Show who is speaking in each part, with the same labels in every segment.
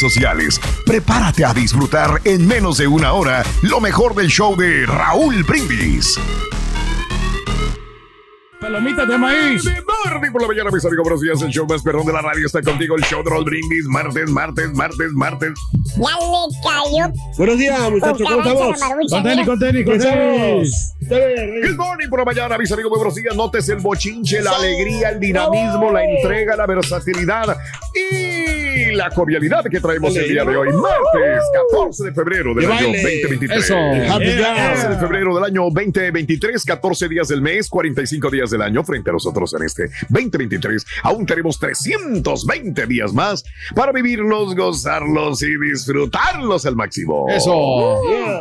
Speaker 1: sociales. Prepárate a disfrutar en menos de una hora lo mejor del show de Raúl Brindis.
Speaker 2: Palomitas de maíz.
Speaker 1: Martes por la mañana, mis amigos, buenos días. El show más perrón de la radio está contigo. El show de Raúl Brindis. Martes, martes, martes, martes.
Speaker 3: Ya le cayó.
Speaker 2: Buenos días, muchachos. ¿Cómo estamos? Con tenis, con tenis, con tenis.
Speaker 1: Good morning por la mañana, mis amigos, buenos días. Notes el bochinche, la alegría, el dinamismo, la entrega, la versatilidad y la cordialidad que traemos el día de hoy. Martes 14 de febrero del
Speaker 2: De
Speaker 1: año
Speaker 2: baile.
Speaker 1: 2023.
Speaker 2: Eso. Happy
Speaker 1: 14 de febrero del año 2023, 14 días del mes, 45 días del año frente a nosotros en este 2023. Aún tenemos 320 días más para vivirlos, gozarlos y disfrutarlos al máximo.
Speaker 2: Eso.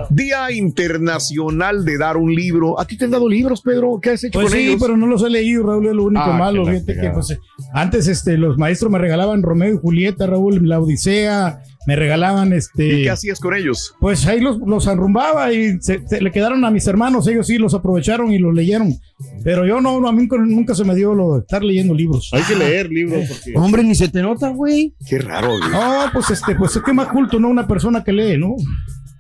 Speaker 1: Día Internacional de dar un libro. ¿A ti te han dado libros, Pedro? ¿Qué has hecho
Speaker 2: Pues
Speaker 1: con
Speaker 2: sí,
Speaker 1: ellos?
Speaker 2: pero no los he leído, Raúl, es lo único
Speaker 1: Ah,
Speaker 2: malo. Fíjate que pues, antes este, los maestros me regalaban Romeo y Julieta, Raúl, La Odisea, me regalaban este.
Speaker 1: ¿Y qué hacías con ellos?
Speaker 2: Pues ahí los, los arrumbaba y se, se le quedaron a mis hermanos, ellos sí los aprovecharon y los leyeron. Pero yo no, a mí nunca, nunca se me dio lo de estar leyendo libros.
Speaker 4: Hay que leer libros porque.
Speaker 2: Hombre, ni se te nota, güey.
Speaker 1: Qué raro, güey.
Speaker 2: No, pues este, pues es que más culto, ¿no? Una persona que lee, ¿no?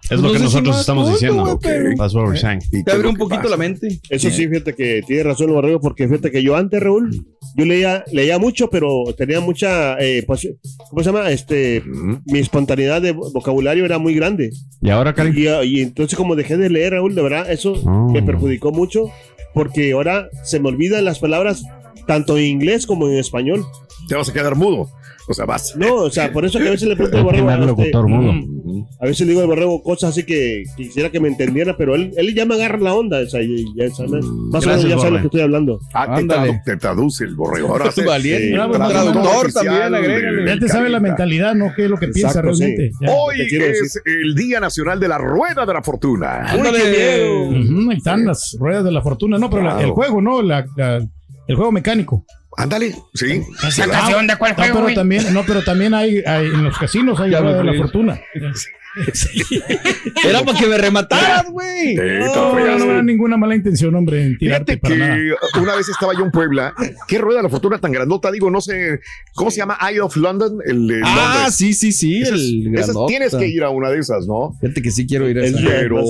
Speaker 5: Es lo que nosotros estamos diciendo.
Speaker 2: güey, pero-
Speaker 5: That's what we're saying.
Speaker 1: ¿Y
Speaker 4: Te abre
Speaker 1: lo
Speaker 4: un poquito
Speaker 1: pasa?
Speaker 4: la mente. Eso sí, fíjate que tiene razón el borrego, porque fíjate que yo antes, Raúl, yo leía, leía mucho, pero tenía mucha, eh, pues, ¿cómo se llama? Este, mi espontaneidad de vocabulario era muy grande.
Speaker 5: Y ahora, Cari.
Speaker 4: Y, y entonces como dejé de leer, Raúl, de verdad, eso
Speaker 5: Oh.
Speaker 4: me perjudicó mucho, porque ahora se me olvidan las palabras tanto en inglés como en español.
Speaker 1: Te vas a quedar mudo. O sea, vas.
Speaker 4: No, o sea, por eso que a veces le pregunto al
Speaker 5: El
Speaker 4: borrego. a este.
Speaker 1: Ujú.
Speaker 4: A veces le digo al borrego cosas así que quisiera que me entendiera, pero él, él ya me agarra la onda. O sea, y- ya sabe- más o menos ya sabe lo que estoy hablando.
Speaker 1: Ah, te, tradu- te traduce el borrego. Ahora sí.
Speaker 4: Valiente.
Speaker 1: Sí, traductor
Speaker 5: también, agrégale.
Speaker 2: Ya te sabe la mentalidad, ¿no? ¿Qué es lo que piensa realmente?
Speaker 4: sí.
Speaker 2: Ya.
Speaker 1: Hoy es el Día Nacional de la Rueda de la Fortuna.
Speaker 5: ¡Ándale!
Speaker 2: Ahí están las ruedas de la fortuna, no, pero la-
Speaker 1: Claro.
Speaker 2: el juego, ¿no? La- la- el juego mecánico.
Speaker 1: Ándale, sí.
Speaker 2: ¿Esa canción de cuál juego? pero también, no, pero también hay, hay- en los casinos hay de la fortuna.
Speaker 5: Era para que me remataras, güey.
Speaker 1: Sí,
Speaker 2: No, no era ninguna mala intención, hombre, en tirarte
Speaker 1: Fíjate
Speaker 2: para nada.
Speaker 1: que una vez estaba yo en Puebla. ¿Qué rueda de la fortuna tan grandota? Digo, no sé. ¿Cómo se llama? Eye of London. El de
Speaker 5: Ah,
Speaker 1: Londres.
Speaker 5: sí, sí, sí.
Speaker 1: Esas-
Speaker 5: el
Speaker 1: esas tienes que ir a una de esas, ¿no?
Speaker 5: Fíjate que sí quiero ir a
Speaker 4: Es
Speaker 5: esa.
Speaker 1: Pero-.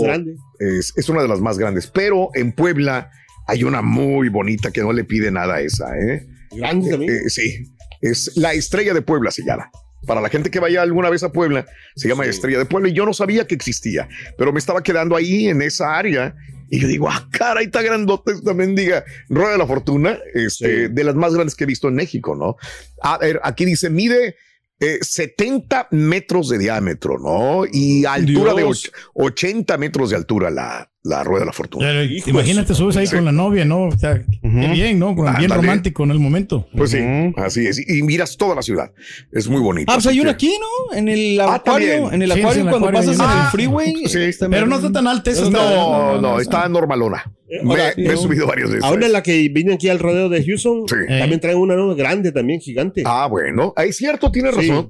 Speaker 1: Es, es una de las más grandes. Pero en Puebla hay una muy bonita que no le pide nada a esa, ¿eh?
Speaker 4: Grande también.
Speaker 1: Eh, sí, es la estrella de Puebla se llama. Para la gente que vaya alguna vez a Puebla, se llama
Speaker 4: Sí.
Speaker 1: Estrella de Puebla y yo no sabía que existía, pero me estaba quedando ahí en esa área y yo digo, ah, cara, ahí está grandota esta mendiga Rueda de la Fortuna, este,
Speaker 4: Sí.
Speaker 1: de las más grandes que he visto en México, ¿no? A ver, aquí dice, mide eh, 70 metros de diámetro, ¿no? Y altura de
Speaker 5: Dios.
Speaker 1: och- 80 metros de altura la, la Rueda de la Fortuna.
Speaker 2: Pero,
Speaker 4: Hijo
Speaker 2: imagínate, subes ahí
Speaker 1: Sí.
Speaker 2: con la novia, ¿no? O sea, qué bien, ¿no? Con- bien romántico en el momento.
Speaker 1: Pues sí, así es. Y miras toda la ciudad. Es muy bonito.
Speaker 5: Ah, pues hay una aquí, ¿no? En el
Speaker 1: Ah,
Speaker 5: acuario.
Speaker 1: también.
Speaker 5: en el acuario,
Speaker 2: sí, en el
Speaker 5: cuando
Speaker 2: acuario
Speaker 5: pasas en el freeway.
Speaker 1: Sí.
Speaker 5: está
Speaker 2: Pero no está tan alta esa. está-
Speaker 1: No, no, está normalona. Me,
Speaker 4: ahora,
Speaker 1: me he subido varias veces.
Speaker 4: Ahora la que vine aquí al rodeo de Houston,
Speaker 1: Sí.
Speaker 4: también traen una ¿no? grande también, gigante.
Speaker 1: Ah, bueno. Es cierto, tiene
Speaker 4: Sí.
Speaker 1: razón.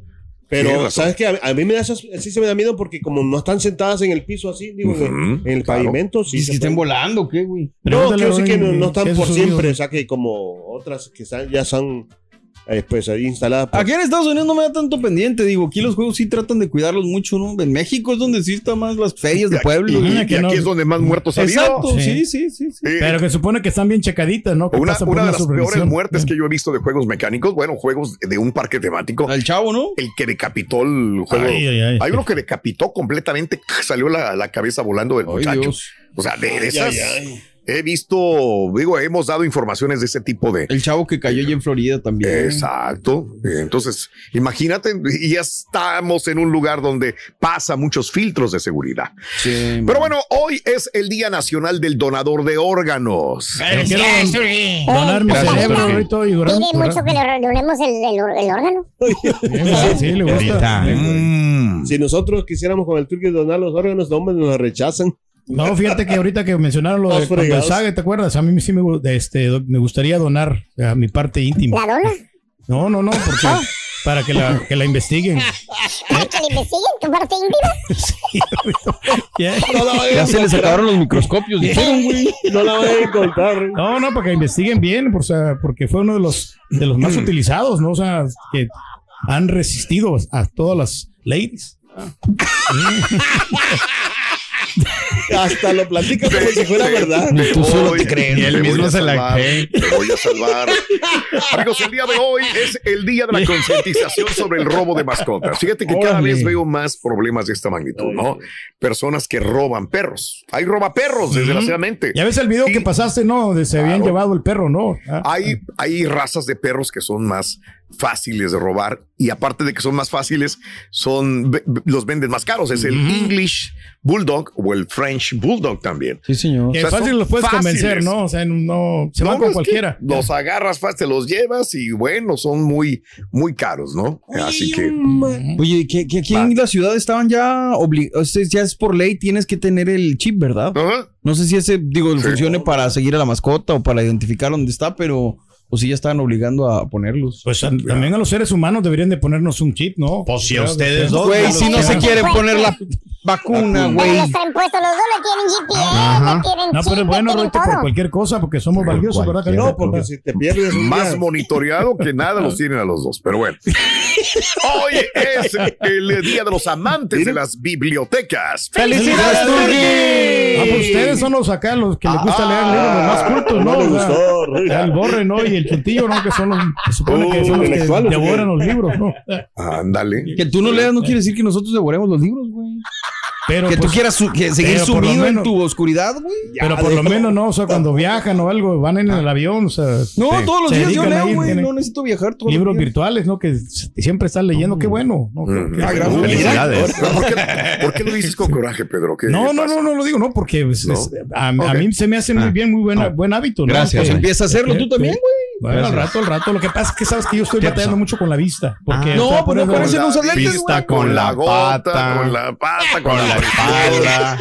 Speaker 4: Pero. ¿sabes qué? A, a mí me da esas- sí se me da miedo porque como no están sentadas en el piso así, digo,
Speaker 1: Ujú,
Speaker 4: en, en el
Speaker 1: claro.
Speaker 4: pavimento, sí.
Speaker 5: ¿Y
Speaker 4: se
Speaker 5: si estén volando, ¿qué, güey?
Speaker 4: No, quiero decir que no, no están por siempre, o sea que como otras que están- ya son eh, pues ahí instalada.
Speaker 5: Aquí en Estados Unidos no me da tanto pendiente, digo, aquí los juegos sí tratan de cuidarlos mucho, ¿no? En México es donde sí está más las ferias de pueblo.
Speaker 1: Y,
Speaker 5: ¿no?
Speaker 1: y aquí es donde más muertos ha habido.
Speaker 5: Exacto,
Speaker 2: Sí.
Speaker 5: sí, sí, sí. sí.
Speaker 1: Eh,
Speaker 2: Pero que supone que están bien checaditas, ¿no? Que
Speaker 1: Una, de las peores muertes que yo he visto de juegos mecánicos, bueno, juegos de un parque temático.
Speaker 5: El chavo, ¿no?
Speaker 1: El que decapitó el juego.
Speaker 2: Ay, ay, ay.
Speaker 1: Hay uno que decapitó completamente, salió la, la cabeza volando del
Speaker 5: Ay,
Speaker 1: muchacho.
Speaker 5: Dios.
Speaker 1: O sea, de, de
Speaker 4: Ay,
Speaker 1: esas. He visto, digo, hemos dado informaciones de ese tipo de.
Speaker 5: El chavo que cayó allá en Florida también.
Speaker 1: Exacto. Entonces, imagínate, y ya estamos en un lugar donde pasa muchos filtros de seguridad.
Speaker 5: Sí,
Speaker 1: Pero bueno, hoy es el Día Nacional del Donador de Órganos.
Speaker 2: Donar mi cerebro ahorita y durar.
Speaker 3: Pide mucho que le donemos el, el, el órgano.
Speaker 2: Sí, sí, le gusta.
Speaker 1: Mm.
Speaker 4: Si nosotros quisiéramos con el turqui donar los órganos, no, hombre, nos rechazan.
Speaker 2: No, fíjate que ahorita que mencionaron lo de ¿te acuerdas? A mí sí me, este, me gustaría donar a mi parte íntima.
Speaker 3: ¿La dona?
Speaker 2: No, no, no, porque para que la, que la investiguen.
Speaker 3: ¿Para que le investiguen tu parte íntima?
Speaker 2: Yeah.
Speaker 4: No la
Speaker 5: Ya se les acabaron los microscopios, dijeron, güey.
Speaker 4: No la vayan a encontrar.
Speaker 2: No, no, para que investiguen bien, por, o sea, porque fue uno de los, de los más utilizados, ¿no? O sea, que han resistido a todas las ladies.
Speaker 4: Hasta lo platica como si fuera verdad.
Speaker 5: Tú solo te crees. Y él mismo se la cree.
Speaker 1: Te voy a salvar. Amigos, el día de hoy es el día de la concientización sobre el robo de mascotas. Fíjate que cada vez veo más problemas de esta magnitud, ¿no? Personas que roban perros. Hay robaperros, desgraciadamente.
Speaker 2: Ya ves el video que pasaste, ¿no? Donde se habían
Speaker 1: Claro.
Speaker 2: llevado el perro, ¿no? Ah,
Speaker 1: Hay, hay razas de perros que son más fáciles de robar y aparte de que son más fáciles, son los venden más caros. Es el English Bulldog o el French Bulldog también.
Speaker 5: Sí, señor.
Speaker 2: que
Speaker 1: o sea,
Speaker 2: fácil los puedes
Speaker 1: fáciles.
Speaker 2: convencer, ¿no? O sea, no, se
Speaker 1: No,
Speaker 2: van con cualquiera.
Speaker 1: Los agarras fácil, te los llevas y bueno, son muy, muy caros, ¿no? Así que
Speaker 5: Oye, que, que aquí en la ciudad estaban ya obligados, ya es por ley, tienes que tener el chip, ¿verdad?
Speaker 1: Ajá.
Speaker 5: No sé si ese, digo,
Speaker 1: Sí.
Speaker 5: funcione para seguir a la mascota o para identificar dónde está, pero o si ya estaban obligando a ponerlos.
Speaker 2: Pues a- también a los seres humanos deberían de ponernos un chip, ¿no?
Speaker 6: Pues si a ustedes dos,
Speaker 5: Güey,
Speaker 6: no
Speaker 5: si no se quieren poner la vacuna, güey.
Speaker 3: traen puesto, los dos le tienen GPS, le tienen
Speaker 2: No,
Speaker 3: chip,
Speaker 2: pero es bueno, Roito, por cualquier cosa, porque somos valiosos, ¿verdad?
Speaker 4: No, porque si te pierdes
Speaker 1: más
Speaker 4: día-
Speaker 1: monitoreado que nada los tienen a los dos. Pero bueno, hoy es el día de los amantes de las bibliotecas.
Speaker 5: ¡Felicidades, Turki!
Speaker 2: Ah, pues ustedes son los acá, los que les gusta leer libros, los más cultos, ¿no?
Speaker 4: no le
Speaker 2: O sea,
Speaker 4: gustó, Roy.
Speaker 2: el borre, ¿no? Y el chuntillo, ¿no? Que son los, se supone que
Speaker 4: Oh,
Speaker 2: son los que devoran
Speaker 4: ¿o
Speaker 2: los libros, ¿no?
Speaker 1: Ándale.
Speaker 5: Que tú no leas no quiere decir que nosotros devoremos los libros, güey.
Speaker 2: Pero,
Speaker 5: Que tú
Speaker 2: pues,
Speaker 5: quieras su- que seguir
Speaker 2: por
Speaker 5: sumido en tu oscuridad, güey.
Speaker 2: pero por lo menos, ¿no? O sea, cuando viajan o algo, van en el avión, o sea.
Speaker 5: No,
Speaker 2: se-
Speaker 5: todos los
Speaker 2: se
Speaker 5: días yo leo, güey. No necesito viajar todos
Speaker 2: Libros
Speaker 5: los días.
Speaker 2: virtuales, ¿no? Que siempre están leyendo, qué bueno. ¿no?
Speaker 1: Mm.
Speaker 5: Ah, gracias.
Speaker 6: Felicidades.
Speaker 1: ¿Pero ¿Por qué, por qué lo dices con coraje, Pedro? ¿Qué
Speaker 2: No, no, no, no lo digo, no, porque pues,
Speaker 1: No.
Speaker 2: es- a, a
Speaker 1: Ok.
Speaker 2: mí se me hace muy bien, muy buena, buen hábito. ¿no?
Speaker 6: Gracias, José.
Speaker 5: Empieza a hacerlo tú también, güey.
Speaker 2: Bueno, al rato, al rato. Lo que pasa es que sabes que yo estoy
Speaker 6: ¿Qué
Speaker 2: batallando mucho con la vista. Porque
Speaker 5: No,
Speaker 2: sea,
Speaker 5: pues no
Speaker 2: eso-
Speaker 5: parece no usar lentes,
Speaker 6: vista,
Speaker 5: güey.
Speaker 1: Con la gota,
Speaker 6: pata,
Speaker 1: con la pata, con,
Speaker 6: con
Speaker 1: la
Speaker 6: la
Speaker 1: espalda,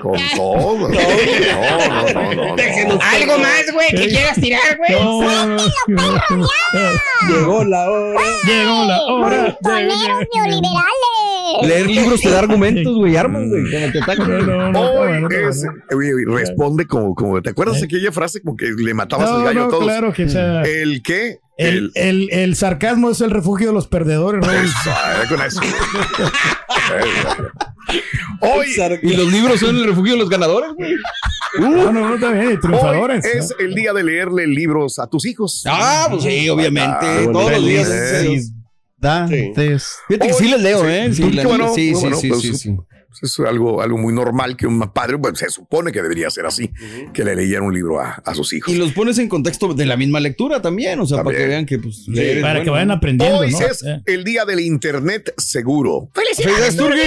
Speaker 1: con todo. No, no, no, no, no.
Speaker 7: Algo más, güey, que quieras tirar, güey.
Speaker 2: No, no, no.
Speaker 4: Llegó la hora.
Speaker 2: Llegó la hora.
Speaker 3: Montoneros neoliberales.
Speaker 5: Leer libros te da argumentos, güey. Armas, güey. Te
Speaker 1: responde como, como, ¿te acuerdas de aquella frase como que le matabas
Speaker 2: No,
Speaker 1: el gallo
Speaker 2: no,
Speaker 1: a todos?
Speaker 2: claro que sea,
Speaker 1: ¿El qué?
Speaker 2: El, el, el sarcasmo es el refugio de los perdedores,
Speaker 1: eh, con eso. Hoy,
Speaker 5: Y los libros son el refugio de los ganadores, güey.
Speaker 2: No, no, no,
Speaker 1: hoy
Speaker 2: triunfadores.
Speaker 1: es el día de leerle libros a tus hijos.
Speaker 5: Ah, pues sí, obviamente.
Speaker 1: Ah,
Speaker 5: Todos los días. Fíjate que sí les leo, ¿eh? Sí,
Speaker 1: bueno,
Speaker 5: sí, sí, sí,
Speaker 1: pues, es algo, algo muy normal que un padre, bueno, se supone que debería ser así, que le leyera un libro a, a sus hijos.
Speaker 5: Y los pones en contexto de la misma lectura también, o sea, para
Speaker 1: También.
Speaker 5: que vean que, pues,
Speaker 2: Para que vayan
Speaker 5: ¿no?
Speaker 2: aprendiendo,
Speaker 1: Hoy
Speaker 2: ¿no?
Speaker 1: es
Speaker 2: Eh.
Speaker 1: el día del Internet seguro.
Speaker 5: ¡Felicidades, Turki!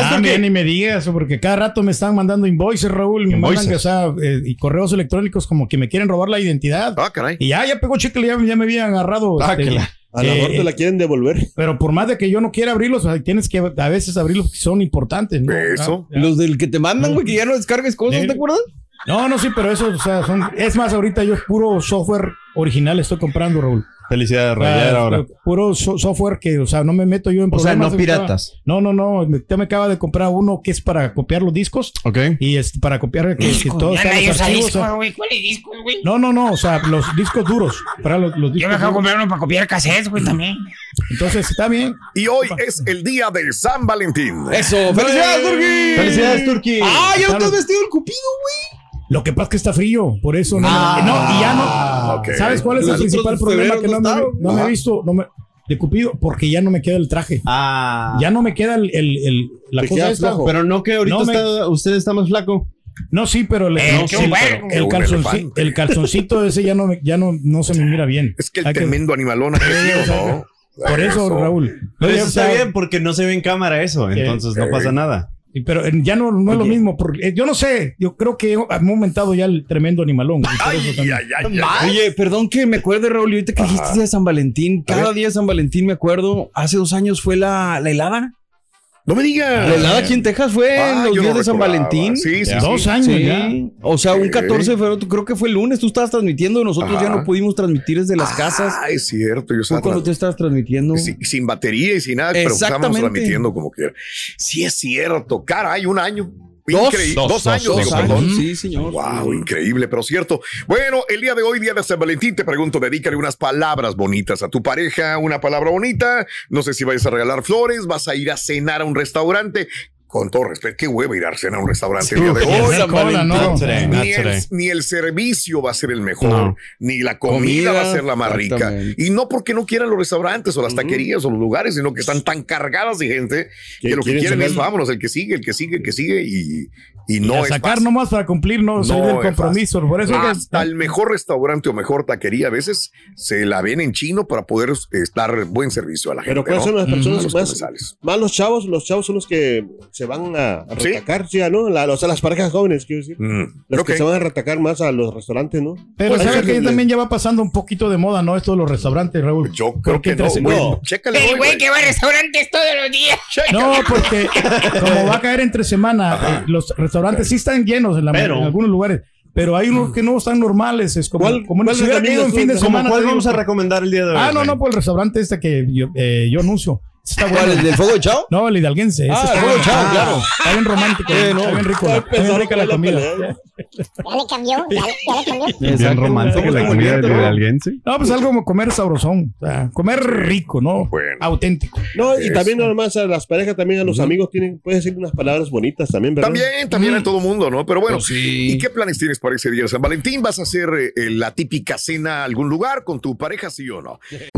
Speaker 2: Ah, bien, y me digas porque cada rato me están mandando invoices, Raúl, me mandan
Speaker 6: Invoices.
Speaker 2: que, o sea, eh, y correos electrónicos como que me quieren robar la identidad.
Speaker 1: Ah, caray.
Speaker 2: Y ya, ya pegó chicle, ya, ya me habían agarrado.
Speaker 5: Ah,
Speaker 2: este,
Speaker 5: que la-
Speaker 4: A lo mejor
Speaker 2: eh,
Speaker 4: te la quieren devolver.
Speaker 2: Pero por más de que yo no quiera abrirlos, o sea, tienes que a veces abrirlos porque son importantes, ¿no?
Speaker 1: Eso.
Speaker 2: Ah.
Speaker 5: Los del que te mandan, güey, que ya no descargues cosas,
Speaker 2: Sí.
Speaker 5: ¿te acuerdas?
Speaker 2: No, no, sí, pero eso, o sea, son. Es más, ahorita yo puro software original estoy comprando, Raúl.
Speaker 5: Felicidades, ya
Speaker 2: Ah,
Speaker 5: era hora.
Speaker 2: Puro so- software que, o sea, no me meto yo en
Speaker 5: O sea,
Speaker 2: problemas.
Speaker 5: no piratas.
Speaker 2: No, no, no. me- me acaba de comprar uno que es para copiar los discos.
Speaker 5: Ok.
Speaker 2: Y este, para copiar que, que
Speaker 7: Ya
Speaker 2: los archivos,
Speaker 7: güey. ¿Cuáles discos, güey?
Speaker 2: No, no, no. O sea, los discos duros. Para los, los discos
Speaker 7: Yo me acabo de comprar uno para copiar cassettes, güey, también.
Speaker 2: Entonces, está bien.
Speaker 1: Y hoy es el día de San Valentín.
Speaker 5: Eso, felicidades, Turki.
Speaker 6: Felicidades, Turki.
Speaker 5: Ah, ya no te has vestido el cupido, güey.
Speaker 2: Lo que pasa es que está frío, por eso no.
Speaker 5: Ah.
Speaker 2: no, y ya no.
Speaker 1: Ok.
Speaker 2: ¿Sabes cuál es el
Speaker 5: Nosotros
Speaker 2: principal problema? Que no,
Speaker 5: no
Speaker 2: me, no me he visto no me- de Cupido, porque ya no me queda el traje.
Speaker 6: Ah.
Speaker 2: Ya no me queda el, el- el- la
Speaker 4: Te
Speaker 2: cosa esta.
Speaker 6: Pero no que ahorita
Speaker 2: No me-
Speaker 6: está, usted está más flaco.
Speaker 2: No, sí, pero el,
Speaker 7: Eh,
Speaker 2: no,
Speaker 7: qué
Speaker 2: sí,
Speaker 7: bueno.
Speaker 2: pero el,
Speaker 1: Un
Speaker 2: calzonci-
Speaker 1: elefante.
Speaker 2: el calzoncito ese ya no, me- ya no, no se me mira bien.
Speaker 1: Es que el
Speaker 2: Hay
Speaker 1: tremendo animalón ha crecido, ¿no?
Speaker 2: Por eso, Raúl.
Speaker 6: Pero
Speaker 2: Ya
Speaker 6: eso está bien porque no se ve en cámara eso, entonces no pasa nada.
Speaker 2: Y- Pero eh, ya no, no es lo mismo. Porque, eh, yo no sé, yo creo que ha aumentado ya el tremendo animalón.
Speaker 1: Ay, ay, ay.
Speaker 5: Oye, perdón que me acuerde, Raúl, ahorita que dijiste día de San Valentín, cada día de San Valentín me acuerdo, hace dos años fue la, la helada.
Speaker 1: No me digas.
Speaker 5: La helada aquí en Texas fue
Speaker 1: Ah,
Speaker 5: en los
Speaker 1: yo
Speaker 5: días
Speaker 1: no
Speaker 5: de San. Valentín.
Speaker 1: Sí, sí,
Speaker 2: Dos
Speaker 1: sí.
Speaker 2: años
Speaker 5: Sí.
Speaker 2: ya.
Speaker 5: O sea, un
Speaker 1: Ok.
Speaker 5: 14 de febrero, tú- creo que fue el lunes, tú estabas transmitiendo, nosotros ya no pudimos transmitir desde las casas.
Speaker 1: Ah, es cierto. Yo
Speaker 5: ¿Tú
Speaker 1: estaba
Speaker 5: cuando te estabas transmitiendo?
Speaker 1: sin, sin batería y sin nada, pero estábamos
Speaker 5: Exactamente.
Speaker 1: transmitiendo como quiera. Sí, es cierto. Caray, un año.
Speaker 5: Dos.
Speaker 1: Increíble.
Speaker 6: Dos,
Speaker 1: años,
Speaker 6: dos
Speaker 1: digo,
Speaker 5: años.
Speaker 1: perdón.
Speaker 5: Sí, señor.
Speaker 1: Wow, increíble, pero cierto. Bueno, el día de hoy, día de San Valentín, te pregunto, dedícale unas palabras bonitas a tu pareja, una palabra bonita. No sé si vayas a regalar flores, vas a ir a cenar a un restaurante. Con todo respeto, qué huevo ir a cenar a un restaurante el día de hoy.
Speaker 2: cola, no.
Speaker 1: Ni el, ni el servicio va a ser el mejor,
Speaker 6: No.
Speaker 1: ni la comida,
Speaker 5: Comida,
Speaker 1: va a ser la más rica. Y no porque no quieran los restaurantes o las taquerías o los lugares, sino que están tan cargadas de gente que lo que
Speaker 4: quieren
Speaker 1: es vámonos, el que sigue, el que sigue, el que sigue y, y no
Speaker 2: Y a
Speaker 1: es
Speaker 2: sacar
Speaker 1: fácil.
Speaker 2: nomás para cumplir, no,
Speaker 1: No es
Speaker 2: compromiso. Por eso que-
Speaker 1: Hasta el mejor restaurante o mejor taquería a veces se la ven en chino para poder eh, dar buen servicio a la gente.
Speaker 4: Pero ¿cuáles
Speaker 1: ¿no?
Speaker 4: son las personas más,
Speaker 1: comensales.
Speaker 4: más los chavos? Los chavos son los que se van a, a
Speaker 1: ¿Sí?
Speaker 4: retacar, ¿sí? ¿no? La- o sea, las parejas jóvenes, quiero decir.
Speaker 1: Mm,
Speaker 4: Los
Speaker 1: ok.
Speaker 4: que se van a retacar más a los restaurantes, ¿no?
Speaker 2: Pero
Speaker 4: Pues,
Speaker 2: sabes que
Speaker 4: que-
Speaker 2: también ya va pasando un poquito de moda, ¿no? Esto de los restaurantes, Raúl.
Speaker 1: Yo creo
Speaker 2: Porque
Speaker 1: que no,
Speaker 2: entre-
Speaker 1: güey.
Speaker 4: no.
Speaker 7: El güey que va a restaurantes todos los días.
Speaker 2: No, porque como va a caer entre semana, eh, los restaurantes sí están llenos en, la,
Speaker 6: Pero-
Speaker 2: en algunos lugares, pero hay unos que no están normales. Es como,
Speaker 4: ¿Cuál-
Speaker 2: como
Speaker 4: cuál
Speaker 2: si hubiera caído en fin de semana.
Speaker 6: cuál vamos a recomendar el día de hoy?
Speaker 2: Ah, no, no, por el restaurante este que yo, eh, yo anuncio. Está bueno.
Speaker 5: ¿Cuál? ¿El del fuego de chao?
Speaker 2: No, el hidalguense.
Speaker 5: Ah,
Speaker 2: está
Speaker 5: el fuego de chao, claro.
Speaker 2: Está bien romántico.
Speaker 5: Eh, no.
Speaker 2: Está bien rico. Está bien rica la comida.
Speaker 4: pelea.
Speaker 3: Ya le cambió, ya, le- ya le cambió.
Speaker 6: Bien romántica
Speaker 5: Somos
Speaker 6: la comida
Speaker 5: el
Speaker 6: del hidalguense.
Speaker 2: No, pues algo como comer sabrosón. O sea, comer rico, ¿no?
Speaker 1: Bueno.
Speaker 2: Auténtico.
Speaker 4: No, y también nada más a las parejas, también a los amigos tienen, puedes decir unas palabras bonitas también, ¿verdad?
Speaker 1: También, también a todo mundo, ¿no? Pero bueno,
Speaker 5: Pues sí.
Speaker 1: ¿y qué planes tienes para ese día de San Valentín? ¿Vas a hacer eh, la típica cena a algún lugar con tu pareja, sí o no?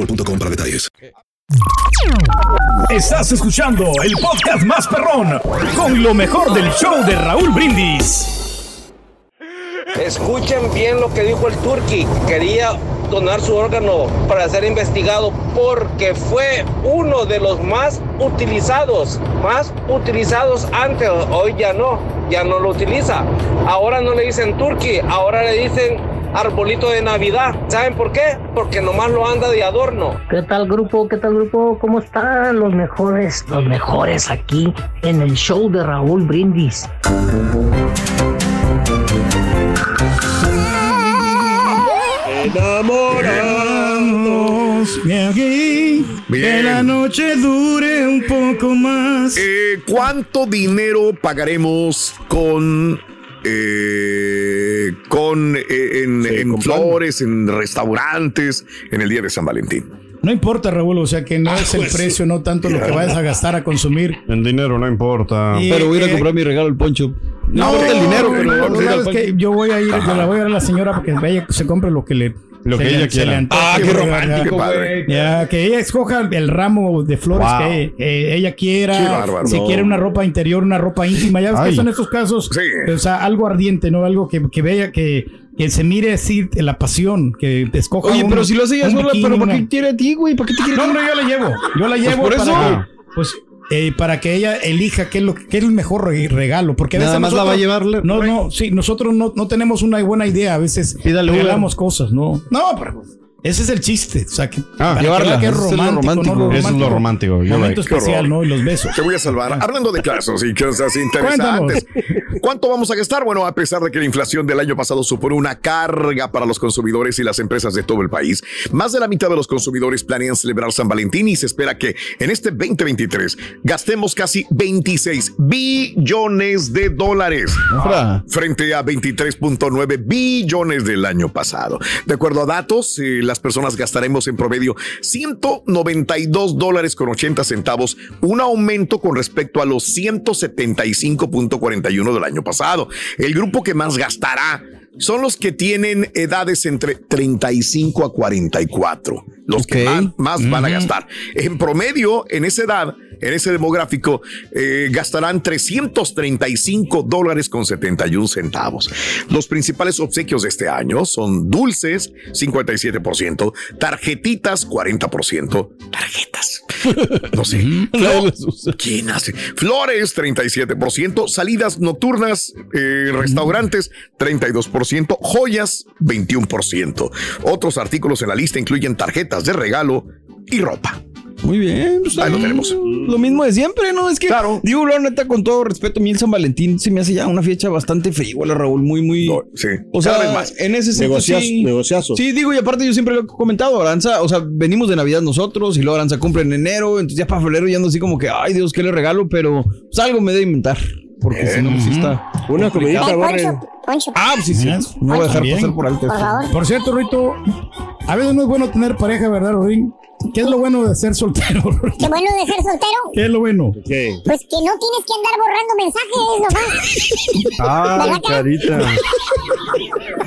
Speaker 8: boostmobile.com para detalles.
Speaker 9: Estás escuchando el podcast más perrón con lo mejor del show de Raúl Brindis.
Speaker 10: Escuchen bien lo que dijo el Turqui. Quería donar su órgano para ser investigado porque fue uno de los más utilizados, más utilizados antes. Hoy ya no, ya no lo utiliza. Ahora no le dicen Turqui, ahora le dicen arbolito de Navidad. ¿Saben por qué? Porque nomás lo anda de adorno.
Speaker 11: ¿Qué tal grupo? ¿Qué tal grupo? ¿Cómo están los mejores? Los mejores aquí en el show de Raúl Brindis.
Speaker 2: Enamorarnos de aquí, que la noche dure un poco más.
Speaker 1: Eh, ¿Cuánto dinero pagaremos con eh, con eh, en, en flores, en restaurantes, en el día de San Valentín.
Speaker 2: No importa, Raúl, o sea que no es el
Speaker 1: pues,
Speaker 2: precio, no tanto lo que vayas a gastar a consumir.
Speaker 6: El dinero no importa.
Speaker 2: Y,
Speaker 5: Pero voy a ir a comprar mi regalo al poncho.
Speaker 2: No,
Speaker 5: No, el dinero, pero
Speaker 2: no, ¿sabes qué? yo voy a ir, yo la voy a dar a la señora para que ella se compre lo que le
Speaker 6: Lo que ella quiera.
Speaker 2: antoje,
Speaker 5: Ah, qué romántico,
Speaker 1: padre.
Speaker 2: Ya, que ella escoja el ramo de flores
Speaker 6: Wow.
Speaker 2: que eh, ella quiera.
Speaker 1: Qué bárbaro.
Speaker 2: si
Speaker 1: No.
Speaker 2: quiere una ropa interior, una ropa íntima. Ya ves que son estos casos.
Speaker 1: Sí.
Speaker 2: O sea, algo ardiente, ¿no? Algo que, que vea, que, que se mire así la pasión, que escoja.
Speaker 5: Oye,
Speaker 2: un-
Speaker 5: pero si lo hace ella sola,
Speaker 2: bikini,
Speaker 5: ¿pero
Speaker 2: una-
Speaker 5: qué quiere a ti, güey? ¿Para qué te quiere a
Speaker 2: No,
Speaker 5: ti?
Speaker 2: no, yo la llevo. Yo la llevo
Speaker 5: por
Speaker 2: para
Speaker 5: eso.
Speaker 2: que, pues, eh, para que ella elija qué es lo qué es el mejor re- regalo. Porque a
Speaker 6: Nada la va a llevar,
Speaker 2: No, no, sí, nosotros no, no tenemos una buena idea. A veces
Speaker 6: Pídale Uber.
Speaker 2: regalamos cosas, ¿no? No, pero ese es el chiste. O sea, que
Speaker 6: Ah,
Speaker 5: llevarla,
Speaker 2: que es
Speaker 5: ese es lo
Speaker 2: romántico. ¿no?
Speaker 6: Eso es lo romántico,
Speaker 2: Momento especial. ¿no? Y los besos.
Speaker 1: Te voy a salvar. Hablando de casos y cosas interesantes. ¿Cuánto vamos a gastar? Bueno, a pesar de que la inflación del año pasado supone una carga para los consumidores y las empresas de todo el país, más de la mitad de los consumidores planean celebrar San Valentín y se espera que en este 2023 gastemos casi 26 billones de dólares frente a 23.9 billones del año pasado. De acuerdo a datos, eh, las personas gastaremos en promedio 192 dólares con 80 centavos, un aumento con respecto a los 175.41 del año pasado. El grupo que más gastará son los que tienen edades entre 35 a 44, los que más van a gastar. En promedio, en esa edad, en ese demográfico, eh, gastarán 335 dólares con 71 centavos. Los principales obsequios de este año son dulces, 57%, tarjetitas, 40%, tarjetas. No sé. ¿Quién hace? Flores, 37%, salidas nocturnas, eh, restaurantes, 32%, joyas, 21%. Otros artículos en la lista incluyen tarjetas de regalo y ropa.
Speaker 5: Muy bien. pues,
Speaker 1: Ahí lo tenemos.
Speaker 5: Lo mismo de siempre, ¿no? Es que,
Speaker 1: Claro.
Speaker 5: digo, la neta, con todo respeto, a mí el San Valentín se me hace ya una fecha bastante frívola, Raúl. Muy, muy.
Speaker 1: No, sí,
Speaker 5: O
Speaker 1: cada
Speaker 5: sea,
Speaker 1: vez más.
Speaker 5: en ese sentido.
Speaker 4: Negociaz-
Speaker 5: sí.
Speaker 4: negociazos.
Speaker 5: Sí, digo, y aparte yo siempre lo he comentado, Aranza, o sea, venimos de Navidad nosotros y luego Aranza cumple en enero, entonces ya para febrero ya ando así como que, ay Dios, ¿qué le regalo? Pero pues algo me debe inventar, porque si no, pues sí está.
Speaker 4: Una comidita,
Speaker 3: Poncho,
Speaker 5: Ah, pues sí, sí. No voy a dejar pasar por alto
Speaker 3: por
Speaker 5: esto.
Speaker 3: favor.
Speaker 2: Por cierto, Rito, a veces no es bueno tener pareja, ¿verdad, Rodrín? ¿Qué es lo bueno de ser soltero?
Speaker 3: Qué bueno de ser soltero.
Speaker 2: ¿Qué es lo bueno?
Speaker 4: ¿Qué?
Speaker 3: Pues que no tienes que andar borrando mensajes nomás.
Speaker 6: Ah, carita.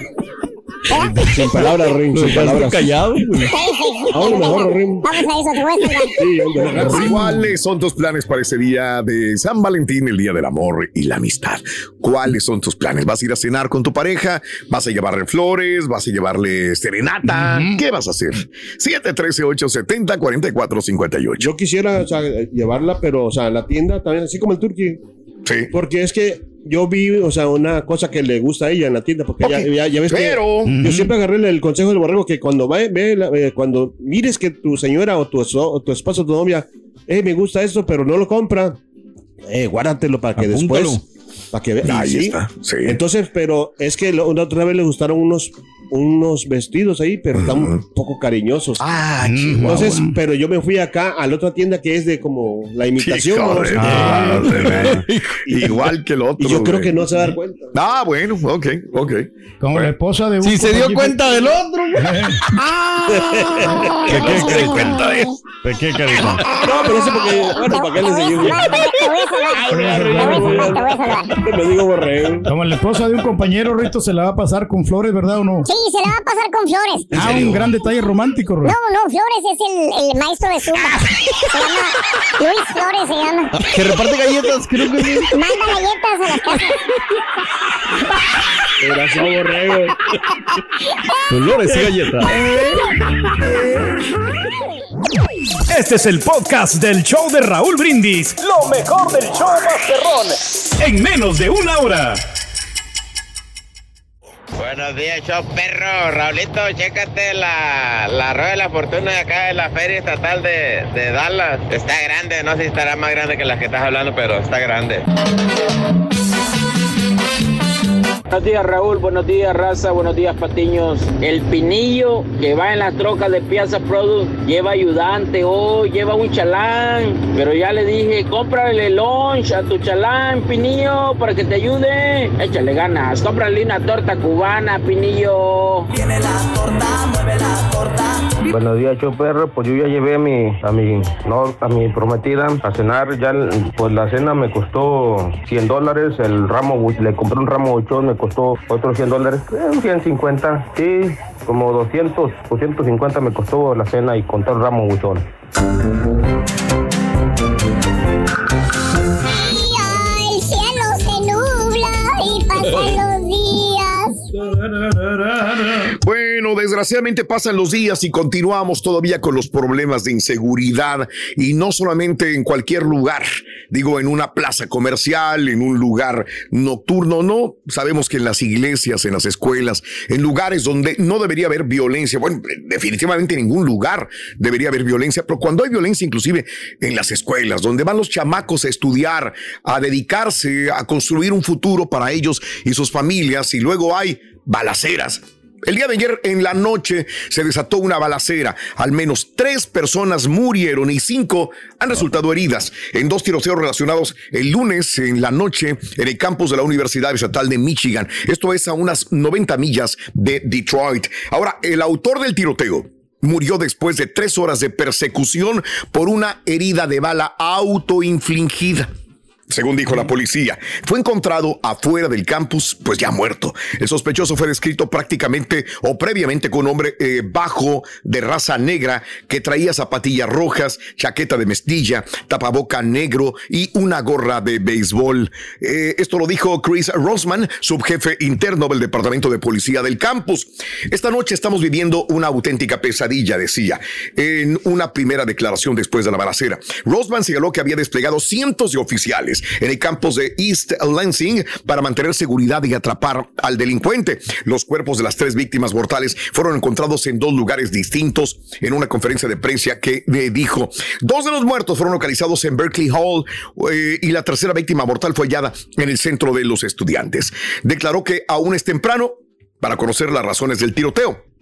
Speaker 4: Sin palabras, Ring, sin palabras.
Speaker 5: callado, güey.
Speaker 4: Ahora Ring.
Speaker 3: Vamos a eso, te.
Speaker 1: ¿Cuáles son tus planes para ese día de San Valentín, el día del amor y la amistad? ¿Cuáles son tus planes? ¿Vas a ir a cenar con tu pareja? ¿Vas a llevarle flores? ¿Vas a llevarle serenata? ¿Qué vas a hacer? 713-870-4458.
Speaker 4: Yo quisiera o sea, llevarla, pero, o sea, la tienda también, así como el turqui.
Speaker 1: Sí.
Speaker 4: Porque es que yo vi, o sea, una cosa que le gusta a ella en la tienda, porque ya, ya, ya ves
Speaker 1: Pero-
Speaker 4: que yo siempre agarré el, el consejo del borrego que cuando va, ve, la- eh, cuando mires que tu señora o tu, o tu esposo o tu novia, eh, me gusta esto, pero no lo compra, eh, guárdatelo para que
Speaker 5: Apúntalo.
Speaker 4: después, para que vea.
Speaker 1: Ahí
Speaker 4: Sí.
Speaker 1: está. Sí.
Speaker 4: Entonces, pero es que la otra vez le gustaron unos, unos vestidos ahí, pero están un poco cariñosos.
Speaker 1: ah,
Speaker 4: Entonces, pero yo me fui acá a la otra tienda que es de como la imitación. ¿no? Sí.
Speaker 1: madre, Igual que el otro.
Speaker 4: Y yo creo
Speaker 1: güey.
Speaker 4: que no se va a dar cuenta.
Speaker 1: Ah, bueno, ok, ok.
Speaker 2: Como la esposa de un
Speaker 5: Si se dio cuenta del otro, güey.
Speaker 6: ¿Qué, qué, qué cuenta de ¿De qué?
Speaker 4: No, pero eso porque, bueno, ¿para qué le bien?
Speaker 3: Te
Speaker 4: lo digo, borrego.
Speaker 2: Como la esposa de un compañero, Rito, se la va a pasar con flores, ¿verdad o no?
Speaker 3: Sí, se la va a pasar con Flores.
Speaker 2: Ah, un gran detalle romántico,
Speaker 3: No,
Speaker 2: Rito.
Speaker 3: no, Flores es el, el maestro de Zumba. Se llama Luis Flores, se llama.
Speaker 5: Que reparte galletas, creo que sí.
Speaker 3: Manda galletas a las casas.
Speaker 4: Gracias, borrego.
Speaker 5: Flores y galletas.
Speaker 9: Este es el podcast del show de Raúl Brindis. Lo mejor del show Masterrón. En menos de una hora.
Speaker 12: Buenos días, show perro. Raulito, chécate la, la rueda de la fortuna de acá de la Feria Estatal de, de Dallas. Está grande, no sé si estará más grande que las que estás hablando, pero está grande.
Speaker 13: Buenos días, Raúl. Buenos días, Raza. Buenos días, Patiños. El pinillo que va en las trocas de Piazza Product lleva ayudante o lleva un chalán. Pero ya le dije, cómprale lunch a tu chalán, pinillo, para que te ayude. Échale ganas. Cómprale una torta cubana, pinillo.
Speaker 10: Buenos días, show perro. Pues yo ya llevé a mi, a mi, no, a mi prometida a cenar. Ya, pues la cena me costó 100 dólares. El ramo, le compré un ramo huichol, me costó otros 100 dólares. Eh, 150, sí, como 200 o 150 me costó la cena y conté el ramo huichol.
Speaker 1: Desgraciadamente pasan los días y continuamos todavía con los problemas de inseguridad y no solamente en cualquier lugar, digo en una plaza comercial, en un lugar nocturno, no, sabemos que en las iglesias, en las escuelas, en lugares donde no debería haber violencia, bueno, definitivamente en ningún lugar debería haber violencia, pero cuando hay violencia inclusive en las escuelas, donde van los chamacos a estudiar, a dedicarse, a construir un futuro para ellos y sus familias y luego hay balaceras. El día de ayer en la noche se desató una balacera. Al menos tres personas murieron y cinco han resultado heridas en dos tiroteos relacionados el lunes en la noche en el campus de la Universidad Estatal de Michigan. Esto es a unas 90 millas de Detroit. Ahora, el autor del tiroteo murió después de tres horas de persecución por una herida de bala autoinfligida. Según dijo la policía, fue encontrado afuera del campus, pues ya muerto. El sospechoso fue descrito prácticamente o previamente con un hombre eh, bajo de raza negra que traía zapatillas rojas, chaqueta de mestilla, tapaboca negro y una gorra de béisbol. Eh, esto lo dijo Chris Rosman, subjefe interno del Departamento de Policía del campus. Esta noche estamos viviendo una auténtica pesadilla, decía, en una primera declaración después de la balacera. Rosman señaló que había desplegado cientos de oficiales en el campus de East Lansing para mantener seguridad y atrapar al delincuente. Los cuerpos de las tres víctimas mortales fueron encontrados en dos lugares distintos en una conferencia de prensa que eh, dijo, dos de los muertos fueron localizados en Berkeley Hall eh, y la tercera víctima mortal fue hallada en el centro de los estudiantes. Declaró que aún es temprano para conocer las razones del tiroteo.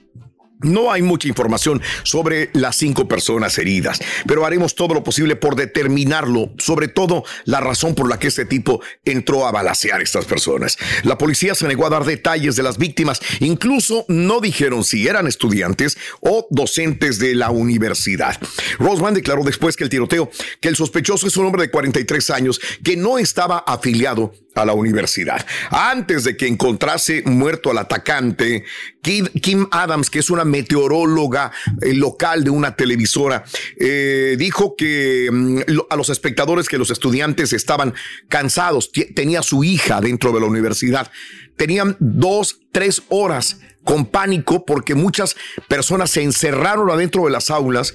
Speaker 1: No hay mucha información sobre las cinco personas heridas, pero haremos todo lo posible por determinarlo, sobre todo la razón por la que este tipo entró a balacear a estas personas. La policía se negó a dar detalles de las víctimas, incluso no dijeron si eran estudiantes o docentes de la universidad. Rosman declaró después que el tiroteo, que el sospechoso es un hombre de 43 años que no estaba afiliado a la universidad. Antes de que encontrase muerto al atacante, Kim Adams, que es una meteoróloga eh, local de una televisora, eh, dijo que mm, a los espectadores que los estudiantes estaban cansados. Tenía su hija dentro de la universidad. Tenían dos, tres horas con pánico porque muchas personas se encerraron adentro de las aulas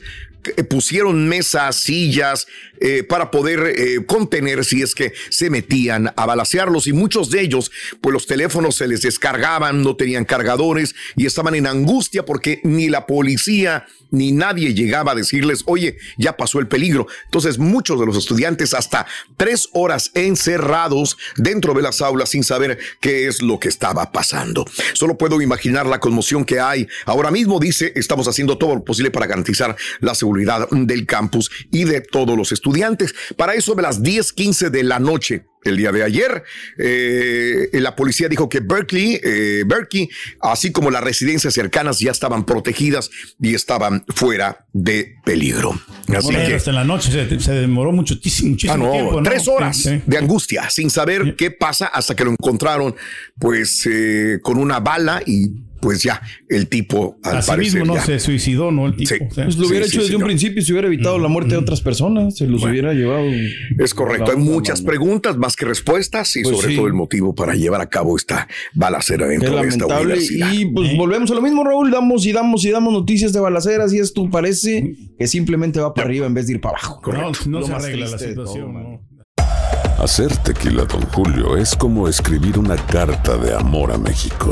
Speaker 1: pusieron mesas, sillas eh, para poder eh, contener si es que se metían a balasearlos y muchos de ellos pues los teléfonos se les descargaban, no tenían cargadores y estaban en angustia porque ni la policía ni nadie llegaba a decirles, oye, ya pasó el peligro. Entonces muchos de los estudiantes hasta tres horas encerrados dentro de las aulas sin saber qué es lo que estaba pasando. Solo puedo imaginar la conmoción que hay. Ahora mismo dice, estamos haciendo todo lo posible para garantizar la seguridad del campus y de todos los estudiantes. Para eso de las 10, 15 de la noche. El día de ayer, eh, la policía dijo que Berkeley, eh, Berkeley, así como las residencias cercanas ya estaban protegidas y estaban fuera de peligro. Así
Speaker 2: Bueno,
Speaker 1: que,
Speaker 2: hasta en la noche se, se demoró muchísimo, muchísimo
Speaker 1: Ah, no,
Speaker 2: tiempo. ¿no?
Speaker 1: tres horas
Speaker 2: Sí, sí.
Speaker 1: de angustia, sin saber qué pasa hasta que lo encontraron, pues, eh, con una bala y pues ya el tipo al
Speaker 2: Así
Speaker 1: parecer
Speaker 2: mismo no
Speaker 1: ya-
Speaker 2: se suicidó, ¿no? El tipo.
Speaker 1: Sí.
Speaker 2: o sea.
Speaker 5: Pues lo hubiera hecho desde un principio, se hubiera evitado la muerte de otras personas, se los hubiera llevado.
Speaker 1: Es correcto, hay muchas preguntas más que respuestas y
Speaker 5: Pues
Speaker 1: sobre
Speaker 5: sí.
Speaker 1: todo el motivo para llevar a cabo esta balacera dentro de esta universidad.
Speaker 5: Y pues volvemos a lo mismo, Raúl. Damos y damos y damos noticias de balaceras y esto parece que simplemente va para arriba en vez de ir para abajo.
Speaker 2: No, no
Speaker 5: Lo
Speaker 2: se arregla la
Speaker 5: todo,
Speaker 2: situación. ¿no?
Speaker 14: Hacer tequila, Don Julio, es como escribir una carta de amor a México.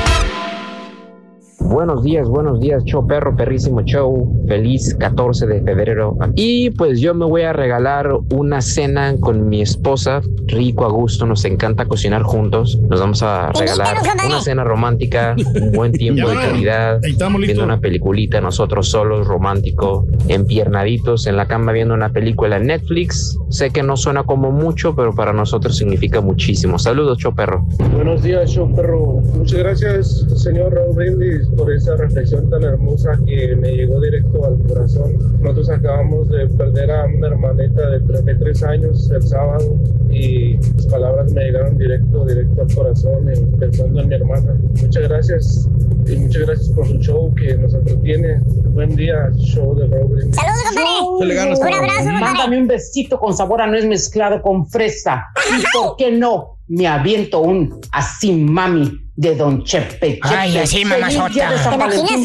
Speaker 15: Buenos días, buenos días, show perro, perrísimo show. Feliz 14 de febrero. Y pues yo me voy a regalar una cena con mi esposa. Rico, a gusto, nos encanta cocinar juntos. Nos vamos a regalar una cena romántica, un buen tiempo de calidad, viendo una peliculita nosotros solos, romántico, empiernaditos en la cama viendo una película en Netflix. Sé que no suena como mucho, pero para nosotros significa muchísimo. Saludos, show perro.
Speaker 16: Buenos días, show perro. Muchas gracias, señor Raúl Brindis, por esa reflexión tan hermosa que me llegó directo al corazón. Nosotros acabamos de perder a una hermanita de 33 años el sábado y sus palabras me llegaron directo, directo al corazón pensando en mi hermana. Muchas gracias y muchas gracias por su show que nos entretiene. Buen día, show de Raúl Brindis.
Speaker 11: ¡Saludos, compadre! Mándame un besito con sabor a nuez mezclado con fresa. ¿Y por qué no? Me aviento un así mami de Don Chepe.
Speaker 7: Ay,
Speaker 11: Chepe.
Speaker 7: así, mamazota.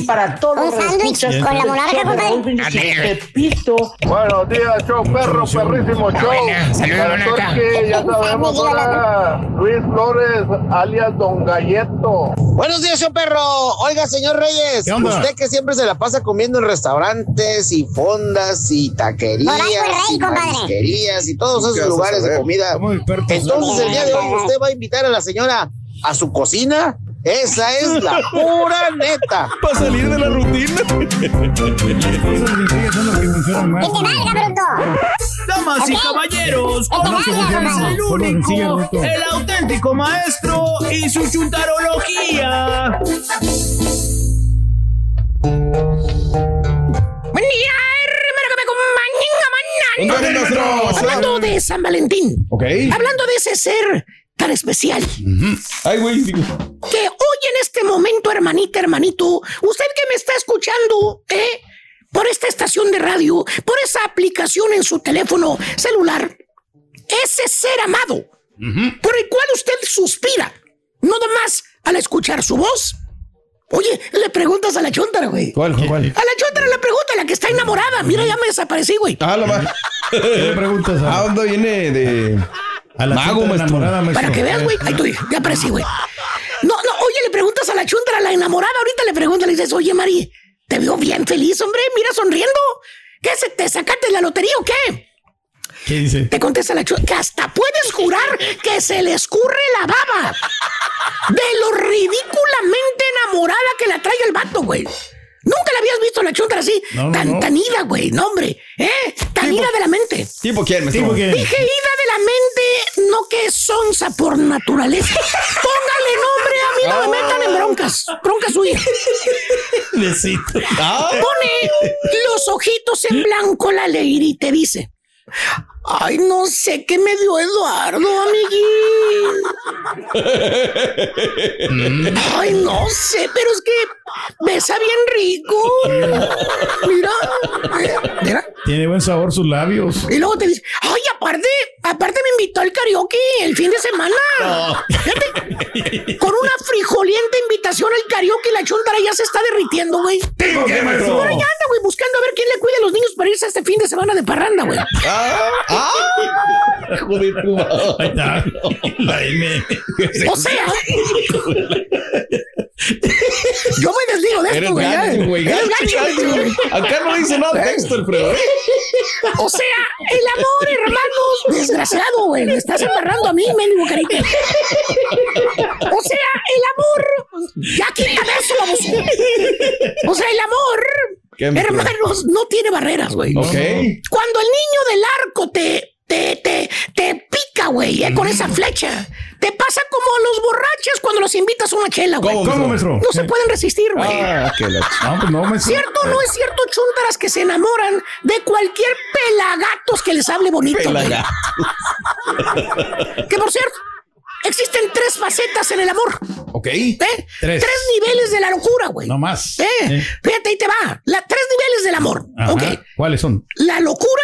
Speaker 11: para todos
Speaker 7: Un
Speaker 11: los
Speaker 7: sándwich con la monarca,
Speaker 11: show
Speaker 7: compadre.
Speaker 11: Pepito.
Speaker 17: Buenos días, show perro, perrísimo show.
Speaker 7: Saludos, Monarca.
Speaker 17: Torque, ya sabemos ahora Luis Flores, alias Don Galleto.
Speaker 18: Buenos días, yo perro. Oiga, señor Reyes,
Speaker 17: ¿Qué onda?
Speaker 18: usted que siempre se la pasa comiendo en restaurantes y fondas y taquerías
Speaker 3: rey,
Speaker 18: y marisquerías y todos
Speaker 17: ¿Qué
Speaker 18: esos lugares de comida. Entonces, el día de hoy usted va a invitar a la señora a su cocina. Esa es la pura neta.
Speaker 5: Para salir de la rutina.
Speaker 19: Damas y caballeros, con ustedes el único, el auténtico maestro y su chuntarología.
Speaker 7: Buen día, hermano que me acompañen,
Speaker 5: ¿Dónde,
Speaker 7: mañana. Hablando de San Valentín.
Speaker 5: Ok.
Speaker 7: Hablando de ese ser tan especial.
Speaker 5: Ay, güey.
Speaker 7: Que hoy en este momento, hermanita, hermanito, usted que me está escuchando, ¿eh? Por esta estación de radio, por esa aplicación en su teléfono celular, ese ser amado, por el cual usted suspira, no más al escuchar su voz. Oye, le preguntas a la chontara, güey.
Speaker 5: ¿Cuál, cuál?
Speaker 7: A la chontara le pregunta, la que está enamorada. Mira, ya me desaparecí, güey.
Speaker 5: Ah, la.
Speaker 2: ¿Qué le preguntas a-
Speaker 5: ¿A dónde viene de
Speaker 2: A la
Speaker 5: mago, maestro?
Speaker 2: enamorada, maestro.
Speaker 7: Para que veas, güey. Ahí estoy, ya aparecí, güey. No, no, oye, le preguntas a la chuntara, a la enamorada, ahorita le preguntas, le dices, oye, Mari, te veo bien feliz, hombre, mira sonriendo. ¿Qué se te sacaste la lotería o qué?
Speaker 2: ¿Qué dice?
Speaker 7: Te contesta la chuntara, que hasta puedes jurar que se le escurre la baba de lo ridículamente enamorada que la trae el vato, güey. Nunca la habías visto a la chuntara así,
Speaker 5: No, no,
Speaker 7: tan,
Speaker 5: no.
Speaker 7: tan ida, güey, no, hombre, ¿eh? Tan ida de la mente.
Speaker 5: ¿Tipo quién, maestro?
Speaker 2: ¿Tipo quién?
Speaker 7: Dije ida de la mente, no que es sonsa por naturaleza. Póngale nombre, a mí no me metan en broncas. Broncas suyas.
Speaker 5: Ah.
Speaker 7: Pone los ojitos en blanco la leir y te dice. Ay, no sé qué me dio Eduardo, amiguín. Ay, no sé, pero es que besa bien rico. Mira, mira.
Speaker 2: Tiene buen sabor sus labios.
Speaker 7: Y luego te dice, ay, aparte, aparte me invitó al karaoke el fin de semana. Fíjate, con una frijolienta invitación al karaoke, la chuntara ya se está derritiendo, güey.
Speaker 2: ¿Tipo qué, maestro?
Speaker 7: Ahora ya anda, güey, buscando a ver quién le cuida a los niños para irse este fin de semana de parranda, güey.
Speaker 5: Ah, ah. Joder, tu madre.
Speaker 2: Ahí está. La M.
Speaker 7: O sea, yo me desdigo de esto, güey.
Speaker 5: gacho,
Speaker 7: ya.
Speaker 5: güey.
Speaker 7: Eres
Speaker 5: gacho,
Speaker 7: gacho,
Speaker 5: gacho.
Speaker 7: güey.
Speaker 5: Acá no dice nada de texto, Alfredo. ¿eh?
Speaker 7: O sea, el amor, hermanos, desgraciado, güey. Me estás embarrando a mí, mendigo carita. O sea, el amor. Ya quítame eso, baboso. O sea, el amor. Hermanos, no tiene barreras, güey.
Speaker 5: Ok.
Speaker 7: Cuando el niño del arco te, te, te, te pica, güey, eh, con esa flecha, te pasa como a los borrachos cuando los invitas a una chela, güey.
Speaker 2: ¿Cómo, ¿Cómo, maestro?
Speaker 7: No se pueden resistir, güey.
Speaker 5: Ah, que la ch-
Speaker 2: No, pues no, maestro.
Speaker 7: ¿Cierto o no es cierto, chuntaras, que se enamoran de cualquier pelagatos que les hable bonito? güey?
Speaker 5: Pelagatos.
Speaker 7: Que por cierto, existen tres facetas en el amor.
Speaker 2: Ok.
Speaker 7: ¿eh?
Speaker 2: Tres.
Speaker 7: niveles de la locura, güey.
Speaker 2: No más.
Speaker 7: ¿Eh?
Speaker 2: Eh.
Speaker 7: Fíjate, ahí te va. La, tres niveles del amor.
Speaker 2: Ajá.
Speaker 7: Ok.
Speaker 2: ¿Cuáles son?
Speaker 7: La locura,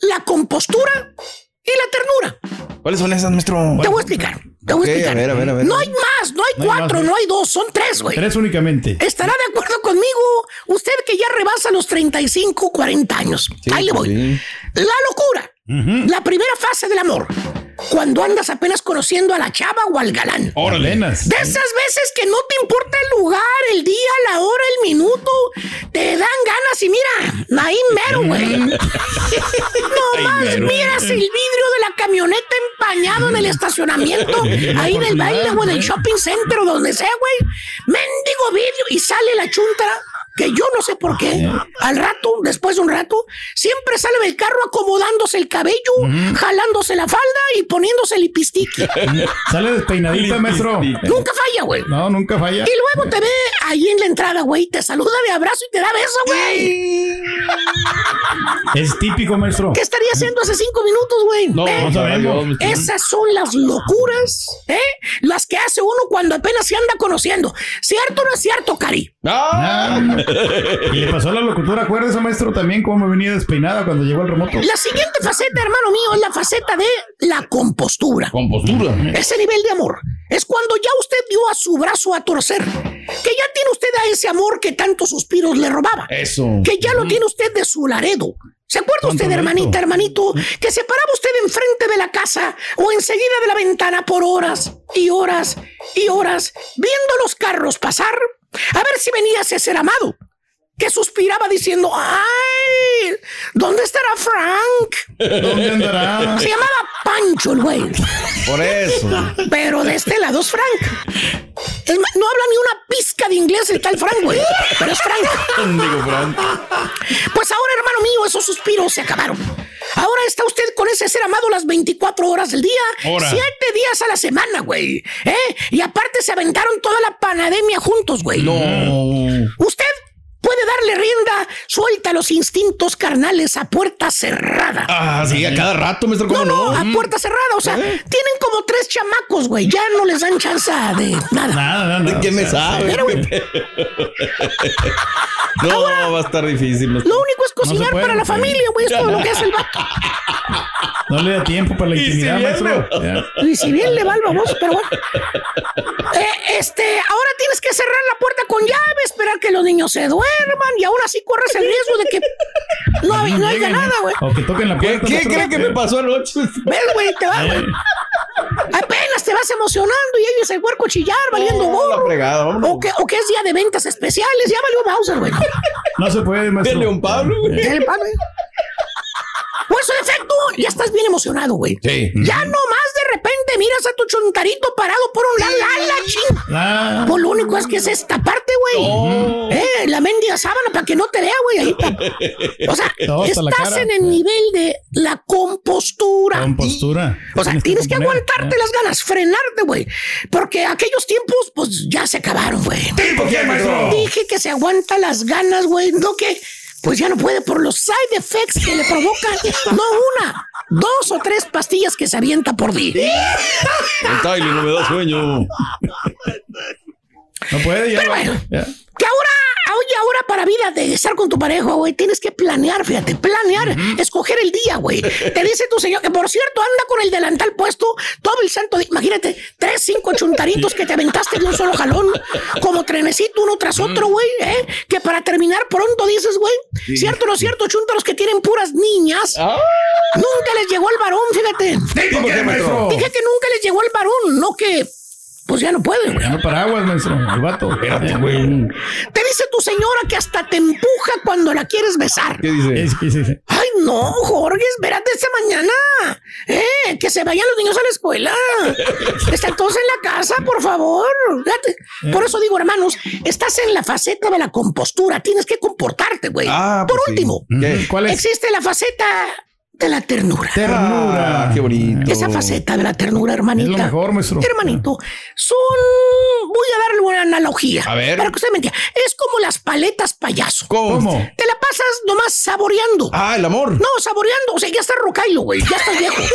Speaker 7: la compostura y la ternura.
Speaker 5: ¿Cuáles son esas, maestro?
Speaker 7: Te voy a explicar. Te voy a explicar.
Speaker 5: a ver, a ver, a ver.
Speaker 7: No hay más, no hay
Speaker 2: No hay
Speaker 7: cuatro,
Speaker 2: más,
Speaker 7: no hay dos, son tres, güey.
Speaker 2: Tres únicamente.
Speaker 7: ¿Estará de acuerdo conmigo? Usted que ya rebasa los 35, 40 años. Ahí le voy.
Speaker 5: sí.
Speaker 7: La locura. La primera fase del amor. Cuando andas apenas conociendo a la chava o al galán.
Speaker 2: Órale. Apenas.
Speaker 7: De esas veces que no te importa el lugar, el día, la hora, el minuto. Te dan ganas y mira, ahí mero, güey. Nomás
Speaker 2: mero.
Speaker 7: miras el vidrio de la camioneta empañado en el estacionamiento. Ahí en el baile o en el shopping center o donde sea, güey. Mendigo vidrio y sale la chuntara. Que yo no sé por qué. Al rato, después de un rato, siempre sale del carro acomodándose el cabello, jalándose la falda y poniéndose el lipistiqui.
Speaker 2: Sale despeinadita, maestro.
Speaker 7: Nunca falla, güey.
Speaker 2: No, nunca falla.
Speaker 7: Y luego te ve ahí en la entrada, güey, te saluda de abrazo y te da beso, güey.
Speaker 2: Es típico, maestro.
Speaker 7: ¿Qué estaría haciendo hace cinco minutos, güey?
Speaker 2: No,
Speaker 7: ¿Eh?
Speaker 2: no sabemos.
Speaker 7: Esas son las locuras, ¿eh? Las que hace uno cuando apenas se anda conociendo. ¿Cierto o no es cierto, Cari?
Speaker 2: Ah, y le pasó a la locutora, acuérdese, maestro, también cómo venía despeinada cuando llegó el remoto.
Speaker 7: La siguiente faceta, hermano mío, es la faceta de la compostura.
Speaker 2: Compostura.
Speaker 7: Ese nivel de amor es cuando ya usted dio a su brazo a torcer, que ya tiene usted a ese amor que tantos suspiros le robaba,
Speaker 2: Eso.
Speaker 7: que ya lo tiene usted de su laredo. ¿Se acuerda usted, hermanita, hermanito, que se paraba usted enfrente de la casa o enseguida de la ventana por horas y horas y horas viendo los carros pasar a ver si venía ese ser amado? Que suspiraba diciendo, ¡ay! ¿Dónde estará Frank?
Speaker 2: ¿Dónde andará?
Speaker 7: Se llamaba Pancho el güey.
Speaker 5: Por eso.
Speaker 7: Pero de este lado es Frank. Es más, no habla ni una pizca de inglés el tal Frank, güey. Pero es Frank.
Speaker 5: Digo, Frank.
Speaker 7: Pues ahora, hermano mío, esos suspiros se acabaron. Ahora está usted con ese ser amado las 24 horas del día,
Speaker 2: Hora.
Speaker 7: siete días a la semana, güey. ¿Eh? Y aparte se aventaron toda la panademia juntos, güey.
Speaker 5: No.
Speaker 7: Usted puede darle rienda suelta a los instintos carnales a puerta cerrada.
Speaker 5: Ah, sí, a cada rato, maestro, ¿cómo no?
Speaker 7: a puerta cerrada, o sea,
Speaker 5: ¿Eh?
Speaker 7: tienen como tres chamacos, güey. Ya no les dan chance de nada.
Speaker 2: Nada, nada.
Speaker 5: ¿De qué me
Speaker 2: O sea,
Speaker 5: sabe?
Speaker 7: güey.
Speaker 5: No, va a estar difícil. maestro.
Speaker 7: Lo único es cocinar
Speaker 2: puede,
Speaker 7: para la
Speaker 2: no
Speaker 7: familia, güey. Es todo lo que hace el vato.
Speaker 2: No le da tiempo para la
Speaker 5: si
Speaker 2: intimidad, maestro.
Speaker 7: Y si bien le va al baboso, pero bueno. Eh, este, ahora tienes que cerrar la puerta con llave, esperar que los niños se duerman y aún así corres el riesgo de que no, hay- no haya nada, güey.
Speaker 2: O que toquen la
Speaker 5: ¿Qué,
Speaker 2: puerta.
Speaker 5: qué
Speaker 2: maestro.
Speaker 5: cree que me pasó anoche?
Speaker 7: ¿Ves, güey? Te va, güey. Apenas te vas emocionando y es el huerco chillar, valiendo
Speaker 5: La
Speaker 7: gorro.
Speaker 5: fregada.
Speaker 7: O que, o que es día de ventas especiales. Ya valió Bowser, güey.
Speaker 2: No se puede,
Speaker 5: De
Speaker 2: maestro.
Speaker 5: León Pablo, güey.
Speaker 7: Pan, güey. Por su defecto, ya estás bien emocionado, güey.
Speaker 5: Sí.
Speaker 7: Ya nomás miras a tu chuntarito parado por un lado. ¡La, la, ching!
Speaker 2: Ah,
Speaker 7: Pues lo único es que es esta parte, güey. Eh, la mendiga sábana para que no te vea, güey. Ahí pa- O sea, estás en el nivel de la compostura.
Speaker 2: con postura.
Speaker 7: O sea, tienes que
Speaker 2: componer.
Speaker 7: aguantarte las ganas, frenarte, güey. Porque aquellos tiempos, pues ya se acabaron, güey. Dije que se aguanta las ganas, güey. No que, pues ya no puede por los side effects que le provocan. No una, dos o tres pastillas que se avienta por día.
Speaker 5: El Tyler no me da sueño.
Speaker 2: No puede, ya.
Speaker 7: Pero bueno.
Speaker 2: ya.
Speaker 7: Que ahora, oye, ahora para vida de estar con tu pareja, güey, tienes que planear, fíjate, planear, escoger el día, güey. Te dice tu señor que, por cierto, anda con el delantal puesto todo el santo día. Imagínate, tres, cinco chuntaritos que te aventaste de un solo jalón, como trenecito uno tras otro, güey, ¿eh? Que para terminar pronto dices, güey, ¿cierto o no es cierto? Chuntaros que tienen puras niñas. Nunca les llegó el varón, fíjate.
Speaker 2: ¿Por qué, maestro?
Speaker 7: Dije que nunca les llegó el varón, no que pues ya no puede, güey.
Speaker 2: Ya no paraguas, maestro. El vato. Espérate, güey.
Speaker 7: Te dice tu señora que hasta te empuja cuando la quieres besar.
Speaker 5: ¿Qué dice?
Speaker 2: Sí, sí, sí.
Speaker 7: Ay, no, Jorge, espérate esta mañana. Eh, que se vayan los niños a la escuela. Están todos en la casa, por favor. Por eso digo, hermanos, estás en la faceta de la compostura. Tienes que comportarte, güey.
Speaker 5: Ah,
Speaker 7: por
Speaker 5: pues sí.
Speaker 7: último,
Speaker 5: ¿Qué?
Speaker 2: ¿Cuál es?
Speaker 7: existe la faceta de la ternura.
Speaker 2: Ternura.
Speaker 5: Ah, qué bonito.
Speaker 7: Esa faceta de la ternura, hermanita.
Speaker 2: Es lo mejor, maestro.
Speaker 7: Hermanito, son. Voy a darle una analogía.
Speaker 5: A ver.
Speaker 7: Para que usted me entienda. Es como las paletas payaso.
Speaker 5: ¿Cómo?
Speaker 7: Te la pasas nomás saboreando.
Speaker 5: Ah, el amor.
Speaker 7: No, saboreando. O sea, ya estás rocailo, güey. Ya estás viejo.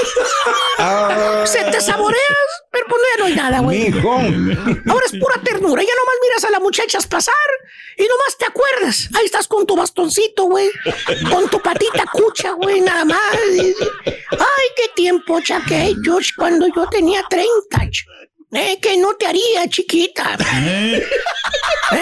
Speaker 5: Ah.
Speaker 7: Se te saboreas, pero pues ya no hay nada, güey.
Speaker 5: Mijo.
Speaker 7: Ahora es pura ternura. Ya nomás miras a las muchachas pasar y nomás te acuerdas. Ahí estás con tu bastoncito, güey. Con tu patita cucha, güey, nada más. Ay, qué tiempo aquellos cuando yo tenía 30. Eh, que no te haría, chiquita.
Speaker 2: Eh,
Speaker 7: ¿Eh?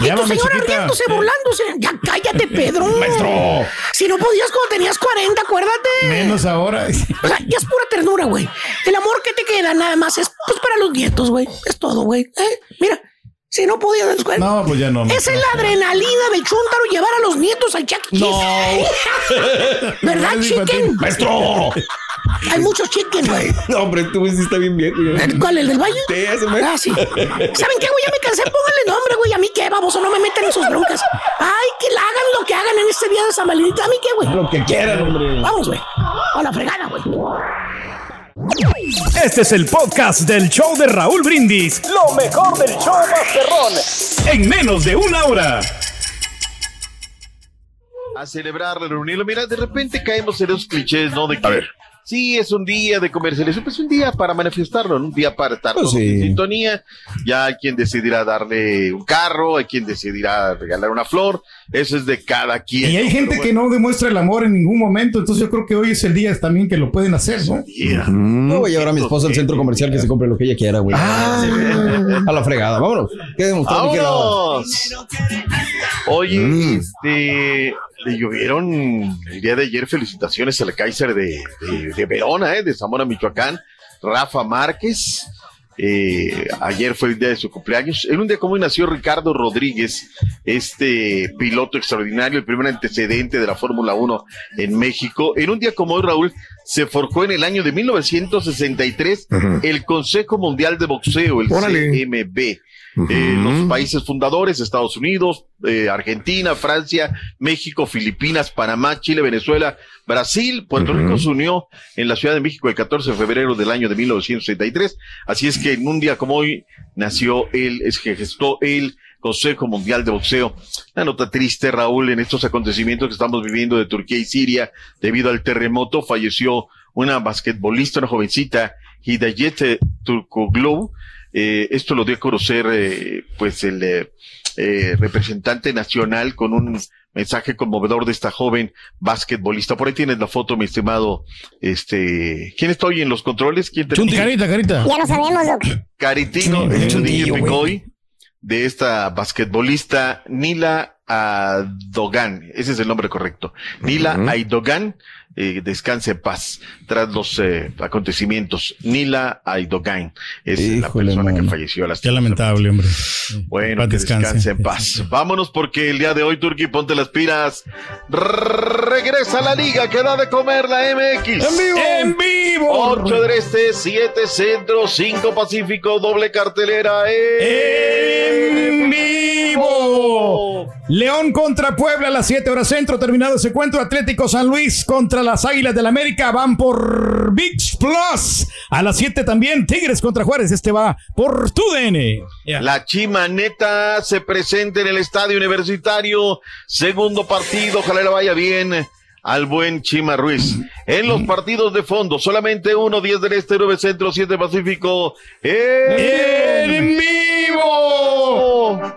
Speaker 7: Y tu señora
Speaker 2: chiquita.
Speaker 7: riéndose, burlándose. Ya cállate, Pedro.
Speaker 2: Maestro.
Speaker 7: Si no podías cuando tenías 40, acuérdate.
Speaker 2: Menos ahora.
Speaker 7: O sea, ya es pura ternura, güey. El amor que te queda nada más es pues, para los nietos, güey. Es todo, güey. ¿Eh? Mira, si no podías en la escuela.
Speaker 2: No, pues ya no.
Speaker 7: Esa es la adrenalina del chúntaro llevar a los nietos al Chuck E. Cheese. ¿Verdad,
Speaker 2: Es
Speaker 7: chicken?
Speaker 2: infantil.
Speaker 5: ¡Maestro!
Speaker 7: Hay muchos chicken, güey.
Speaker 5: No, hombre, tú sí está bien viejo. ya.
Speaker 7: ¿Cuál, el del valle?
Speaker 5: Sí, ese me-
Speaker 7: Ah, sí. ¿Saben qué, güey? Ya me cansé. Pónganle nombre, güey. A mí qué, baboso. No me metan en sus broncas. Ay, que la hagan lo que hagan en este día de San Valentín. ¿A mí qué, güey?
Speaker 5: Lo que quieran, hombre.
Speaker 7: Vamos, güey. A la fregada, güey.
Speaker 9: Este es el podcast del show de Raúl Brindis. Lo mejor del show Masterrón. En menos de una hora.
Speaker 20: a celebrar, reunirlo. Mira, de repente caemos en esos clichés, ¿no? De que, a ver. Sí, es un día de comercialización, pues un día para manifestarlo, ¿no? un día para estar
Speaker 5: Pues
Speaker 20: todos en sintonía. Ya hay quien decidirá darle un carro, hay quien decidirá regalar una flor. Eso es de cada quien.
Speaker 2: Y hay
Speaker 20: ¿no?
Speaker 2: gente que no demuestra el amor en ningún momento, entonces yo creo que hoy es el día también que lo pueden hacer, ¿no?
Speaker 20: Yeah.
Speaker 5: No voy a llevar a mi esposa al centro comercial que se compre lo que ella quiera, güey.
Speaker 2: Ah.
Speaker 5: A la fregada, vámonos. ¿Qué demostró?
Speaker 20: ¡Vámonos! Oye, este, le llovieron el día de ayer felicitaciones al Kaiser de, de, de Verona, eh, de Zamora, Michoacán, Rafa Márquez. Eh, ayer fue el día de su cumpleaños. En un día como hoy nació Ricardo Rodríguez, este piloto extraordinario, el primer antecedente de la Fórmula 1 en México. En un día como hoy, Raúl, se forjó en el año de 1963 el Consejo Mundial de Boxeo, el
Speaker 1: Órale.
Speaker 20: CMB. Eh, los países fundadores, Estados Unidos, eh, Argentina, Francia, México, Filipinas, Panamá, Chile, Venezuela, Brasil, Puerto Rico se unió en la Ciudad de México el 14 de febrero del año de 1963. Así es que en un día como hoy nació el, es que gestó el Consejo Mundial de Boxeo. Una nota triste, Raúl, en estos acontecimientos que estamos viviendo de Turquía y Siria, debido al terremoto, falleció una basquetbolista, una jovencita, Hidayet Turkoglu. Eh, esto lo dio a conocer, eh, pues, el eh, representante nacional con un mensaje conmovedor de esta joven basquetbolista. Por ahí tienes la foto, mi estimado, este, ¿quién está hoy en los controles? ¿Quién te
Speaker 2: Carita, carita.
Speaker 3: Ya lo sabemos, Doc.
Speaker 20: Caritino,
Speaker 2: Sí,
Speaker 20: el chundillo
Speaker 2: chundillo,
Speaker 20: Picoy, de esta basquetbolista Nila Aidogan, ese es el nombre correcto. Nila Aidogan, eh, descanse en paz tras los eh, acontecimientos. Nila Aidogan es la persona que falleció a las
Speaker 2: Qué lamentable, hombre.
Speaker 20: bueno,
Speaker 2: Paz
Speaker 20: que
Speaker 2: descanse.
Speaker 20: descanse en paz. Vámonos porque el día de hoy, Turki, ponte las pilas. Regresa a la liga que da de comer la MX.
Speaker 2: ¡En vivo! ¡En vivo!
Speaker 20: 8 del este, 7 centro, 5 pacífico, doble cartelera.
Speaker 2: ¡En vivo! León contra Puebla a las 7 horas centro. Terminado ese encuentro. Atlético San Luis contra las Águilas del América. Van por VIX Plus. A las 7 también. Tigres contra Juárez. Este va por TUDN.
Speaker 20: La Chimaneta se presenta en el estadio universitario. Segundo partido, ojalá le vaya bien al buen Chima Ruiz. En los partidos de fondo, solamente uno, 10 del Este, 9 Centro, 7 Pacífico.
Speaker 2: ¡En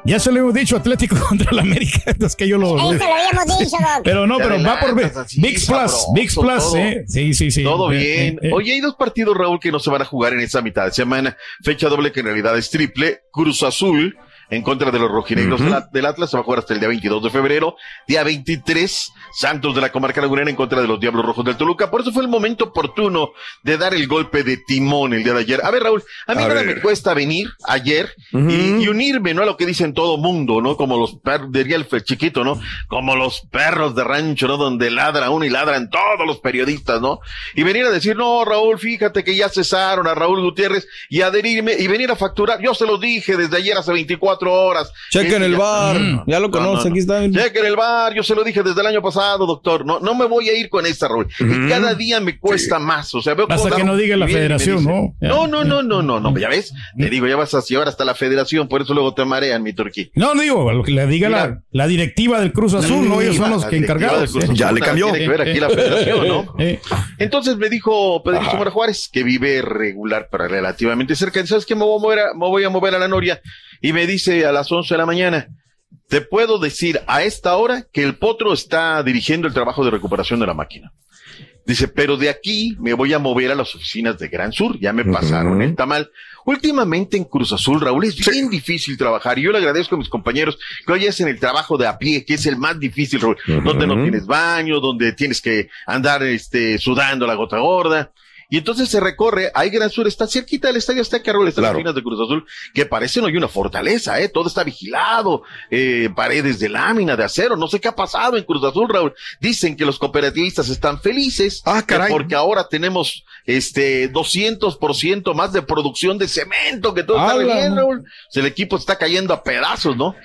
Speaker 2: Ya se lo hemos dicho, Atlético contra el América. Es que yo lo.
Speaker 3: Eso lo habíamos dicho, Doc.
Speaker 2: Pero no, pero va por VIX Plus. VIX Plus,
Speaker 20: todo.
Speaker 2: ¿eh? Sí, sí, sí.
Speaker 20: Todo
Speaker 2: Eh,
Speaker 20: bien.
Speaker 2: eh, eh.
Speaker 20: Oye, hay dos partidos, Raúl, que no se van a jugar en esa mitad de semana. Fecha doble que en realidad es triple. Cruz Azul en contra de los rojinegros del, del Atlas. Se va a jugar hasta el día 22 de febrero. Día 23, Santos de la Comarca Lagunera en contra de los Diablos Rojos del Toluca. Por eso fue el momento oportuno de dar el golpe de timón el día de ayer. A ver, Raúl, a mí
Speaker 1: A
Speaker 20: nada
Speaker 1: ver.
Speaker 20: me cuesta venir ayer y, y unirme, ¿no? A lo que dicen todo mundo, ¿no? Como los perros, diría el chiquito, ¿no? Como los perros de rancho, ¿no? Donde ladra uno y ladran todos los periodistas, ¿no? Y venir a decir, no, Raúl, fíjate que ya cesaron a Raúl Gutiérrez y adherirme y venir a facturar. Yo se lo dije desde ayer hace 24 horas.
Speaker 5: Chequen
Speaker 20: Este
Speaker 5: el
Speaker 20: ya-
Speaker 5: bar.
Speaker 20: Mm.
Speaker 5: Ya lo conoce, aquí está.
Speaker 20: Chequen el bar, yo se lo dije desde el año pasado, doctor. No, no me voy a ir con esta, Raúl. Y cada día me cuesta más. O sea, veo
Speaker 2: Hasta que no diga la federación, ¿no? Ya.
Speaker 20: No, no, no, no, no, no, ya ves. Te digo, ya vas a llevar hasta la federación, por eso luego te marean, mi turquí.
Speaker 2: No, no digo, lo que le diga la, la directiva del Cruz Azul, ¿no? Ellos son los que encargados. ¿eh?
Speaker 20: Azul, nada Tiene que ver aquí la federación, ¿no? Entonces me dijo Pedrito Mora Juárez, que vive regular, pero relativamente cerca. ¿Sabes qué? Me voy a mover a, me voy a, mover a la Noria. Y me dice a las 11 de la mañana, te puedo decir a esta hora que el Potro está dirigiendo el trabajo de recuperación de la máquina. Dice, pero de aquí me voy a mover a las oficinas de Gran Sur. Ya me pasaron el tamal. Últimamente en Cruz Azul, Raúl, es bien difícil trabajar. Y yo le agradezco a mis compañeros que hoy hacen el trabajo de a pie, que es el más difícil, Raúl. Donde no tienes baño, donde tienes que andar este, sudando la gota gorda. Y entonces se recorre, ahí Gran Sur está cerquita del estadio Azteca, Raúl, están las oficinas de Cruz Azul, que parecen hoy una fortaleza, ¿eh? Todo está vigilado, eh, paredes de lámina, de acero, no sé qué ha pasado en Cruz Azul, Raúl. Dicen que los cooperativistas están felices,
Speaker 1: Ah,
Speaker 20: que porque ahora tenemos, este, 200% más de producción de cemento, que todo está bien, Raúl. El equipo está cayendo a pedazos, ¿no?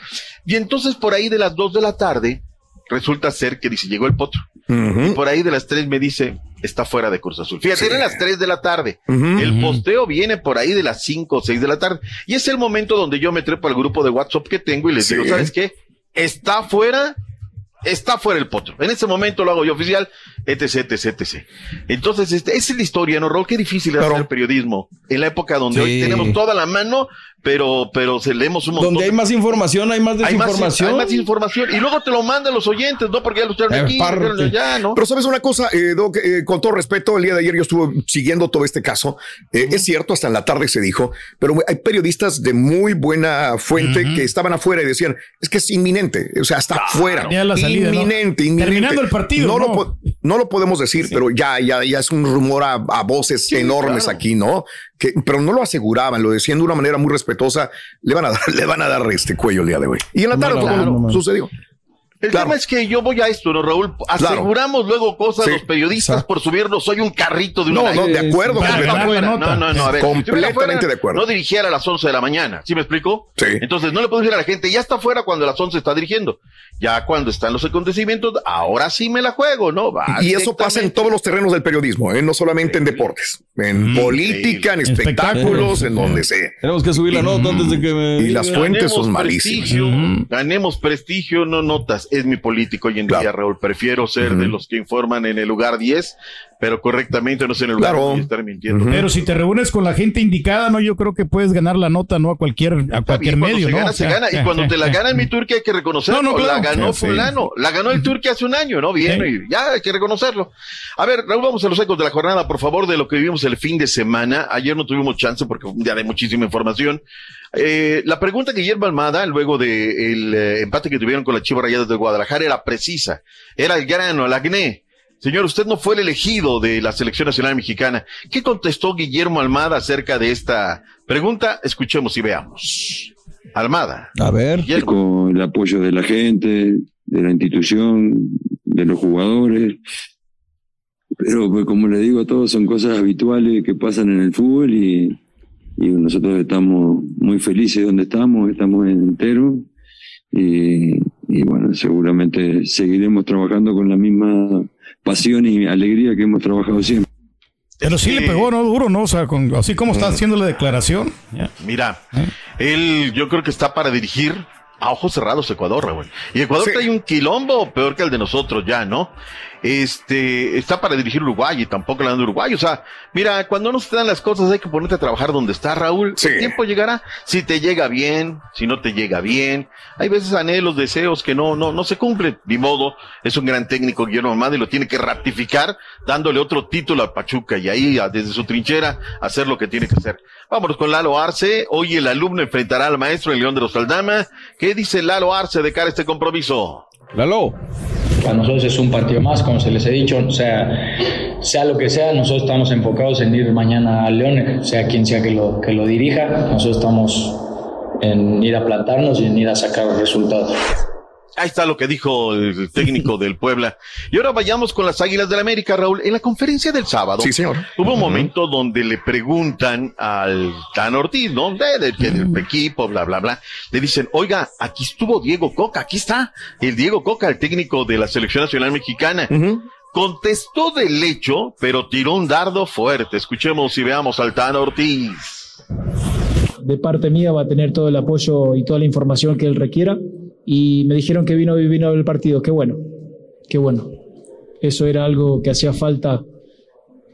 Speaker 20: Y entonces por ahí de las 2 de la tarde, resulta ser que dice, llegó el potro. Y por ahí de las 3 me dice, está fuera de Cruz Azul. Fíjate, eran las 3 de la tarde. El posteo viene por ahí de las 5 o 6 de la tarde. Y es el momento donde yo me trepo al grupo de WhatsApp que tengo y les
Speaker 1: Sí.
Speaker 20: digo, ¿sabes qué? Está fuera, está fuera el potro. En ese momento lo hago yo oficial, etc, etc, etc. Entonces, este, esa es la historia, ¿no? Qué difícil es hacer periodismo. En la época donde
Speaker 5: Sí.
Speaker 20: hoy tenemos toda la mano, pero, pero se leemos un montón.
Speaker 5: Donde hay más información, hay más
Speaker 20: Hay más,
Speaker 5: desinformación.
Speaker 20: hay más información. Y luego te lo mandan los oyentes, ¿no? Porque ya lo echaron
Speaker 5: Eh,
Speaker 20: aquí, lo allá, ¿no?
Speaker 1: Pero sabes una cosa, eh, Doc, eh, con todo respeto, el día de ayer yo estuve siguiendo todo este caso. Eh, Es cierto, hasta en la tarde se dijo, pero hay periodistas de muy buena fuente que estaban afuera y decían, es que es inminente, o sea, está afuera.
Speaker 2: Ya la salida, ¿no?
Speaker 1: inminente, inminente.
Speaker 2: Terminando el partido,
Speaker 1: No,
Speaker 2: ¿no?
Speaker 1: Lo, po- no lo podemos decir, pero ya, ya, ya es un rumor a, a voces enormes
Speaker 20: claro.
Speaker 1: aquí, ¿no? Que, pero no lo aseguraban, lo decían de una manera muy respetuosa. Le van a dar, le van a dar este cuello el día de hoy. Y en la tarde sucedió.
Speaker 20: El tema es que yo voy a esto, ¿no, Raúl? Aseguramos luego cosas
Speaker 1: Sí,
Speaker 20: los periodistas por subirnos. Soy un carrito de
Speaker 1: No,
Speaker 20: una
Speaker 1: no, de acuerdo, No,
Speaker 20: nota. No, no, no, a ver.
Speaker 1: Completamente
Speaker 20: fuera,
Speaker 1: de acuerdo.
Speaker 20: No dirigiera a las 11 de la mañana, ¿sí me explico?
Speaker 1: Sí.
Speaker 20: Entonces no le puedo decir a la gente, ya está fuera cuando a las 11 está dirigiendo. Ya cuando están los acontecimientos, ahora sí me la juego, ¿no? Va
Speaker 1: Y eso pasa en todos los terrenos del periodismo, ¿eh? no solamente en deportes, en política, en espectáculos, en donde sea.
Speaker 5: Tenemos que subir la nota antes de que me.
Speaker 1: Y las fuentes son
Speaker 20: Ganemos
Speaker 1: malísimas.
Speaker 20: prestigio, Ganemos prestigio, no notas. Es mi político hoy en día, Raúl. Prefiero ser de los que informan en el lugar 10, pero correctamente no sé en el lugar
Speaker 1: Claro.
Speaker 20: 10 y estar mintiendo.
Speaker 2: Pero si te reúnes con la gente indicada, no, yo creo que puedes ganar la nota, ¿no? A cualquier, a cualquier medio,
Speaker 20: se
Speaker 2: ¿no?
Speaker 20: gana, se gana. Y cuando te la gana en mi Turquía hay que reconocerlo.
Speaker 2: No, no, claro.
Speaker 20: La ganó
Speaker 2: Sí, sí.
Speaker 20: fulano. La ganó el Turquía hace un año, ¿no? Bien,
Speaker 2: Sí.
Speaker 20: y ya hay que reconocerlo. A ver, Raúl, vamos a los ecos de la jornada, por favor, de lo que vivimos el fin de semana. Ayer no tuvimos chance porque fue un día de muchísima información. Eh, la pregunta que Guillermo Almada, luego del empate que tuvieron con las Chivas Rayadas de Guadalajara, era precisa. Era el grano, el acné. Señor, usted no fue el elegido de la selección nacional mexicana. ¿Qué contestó Guillermo Almada acerca de esta pregunta? Escuchemos y veamos. Almada.
Speaker 5: A ver.
Speaker 21: Con el apoyo de la gente, de la institución, de los jugadores. Pero pues, como le digo a todos, son cosas habituales que pasan en el fútbol y, y nosotros estamos muy felices donde estamos, estamos enteros. Y, y bueno, seguramente seguiremos trabajando con la misma pasión y alegría que hemos trabajado siempre.
Speaker 2: Pero sí le pegó, ¿no? Duro, ¿no? O sea, con- así como está haciendo la declaración.
Speaker 20: Mira, él yo creo que está para dirigir a ojos cerrados Ecuador, Raúl. Y Ecuador trae un quilombo peor que el de nosotros ya, ¿no? Este, está para dirigir Uruguay y tampoco la de Uruguay. O sea, mira, cuando no se dan las cosas hay que ponerte a trabajar donde está Raúl. El tiempo llegará. Si te llega bien, si no te llega bien. Hay veces anhelos, deseos que no, no, no se cumplen. Ni modo, es un gran técnico Guillermo y lo tiene que ratificar dándole otro título a Pachuca y ahí desde su trinchera hacer lo que tiene que hacer. Vámonos con Lalo Arce. Hoy el alumno enfrentará al maestro en León de los Aldama. ¿Qué dice Lalo Arce de cara a este compromiso?
Speaker 5: Lalo.
Speaker 22: Para nosotros es un partido más, como se les he dicho, o sea, sea lo que sea, nosotros estamos enfocados en ir mañana a León, sea quien sea que lo, que lo dirija, nosotros estamos en ir a plantarnos y en ir a sacar resultados.
Speaker 20: Ahí está lo que dijo el técnico del Puebla. Y ahora vayamos con las Águilas del América, Raúl. En la conferencia del sábado.
Speaker 1: Sí, señor.
Speaker 20: Hubo un momento donde le preguntan al Tan Ortiz, ¿no? De, de- del equipo, bla, bla, bla. Le dicen, oiga, aquí estuvo Diego Coca, aquí está. El Diego Coca, el técnico de la Selección Nacional Mexicana. Contestó del hecho, pero tiró un dardo fuerte. Escuchemos y veamos al Tan Ortiz.
Speaker 23: de parte mía va a tener todo el apoyo y toda la información que él requiera. Y me dijeron que vino vino el partido. Qué bueno, qué bueno. Eso era algo que hacía falta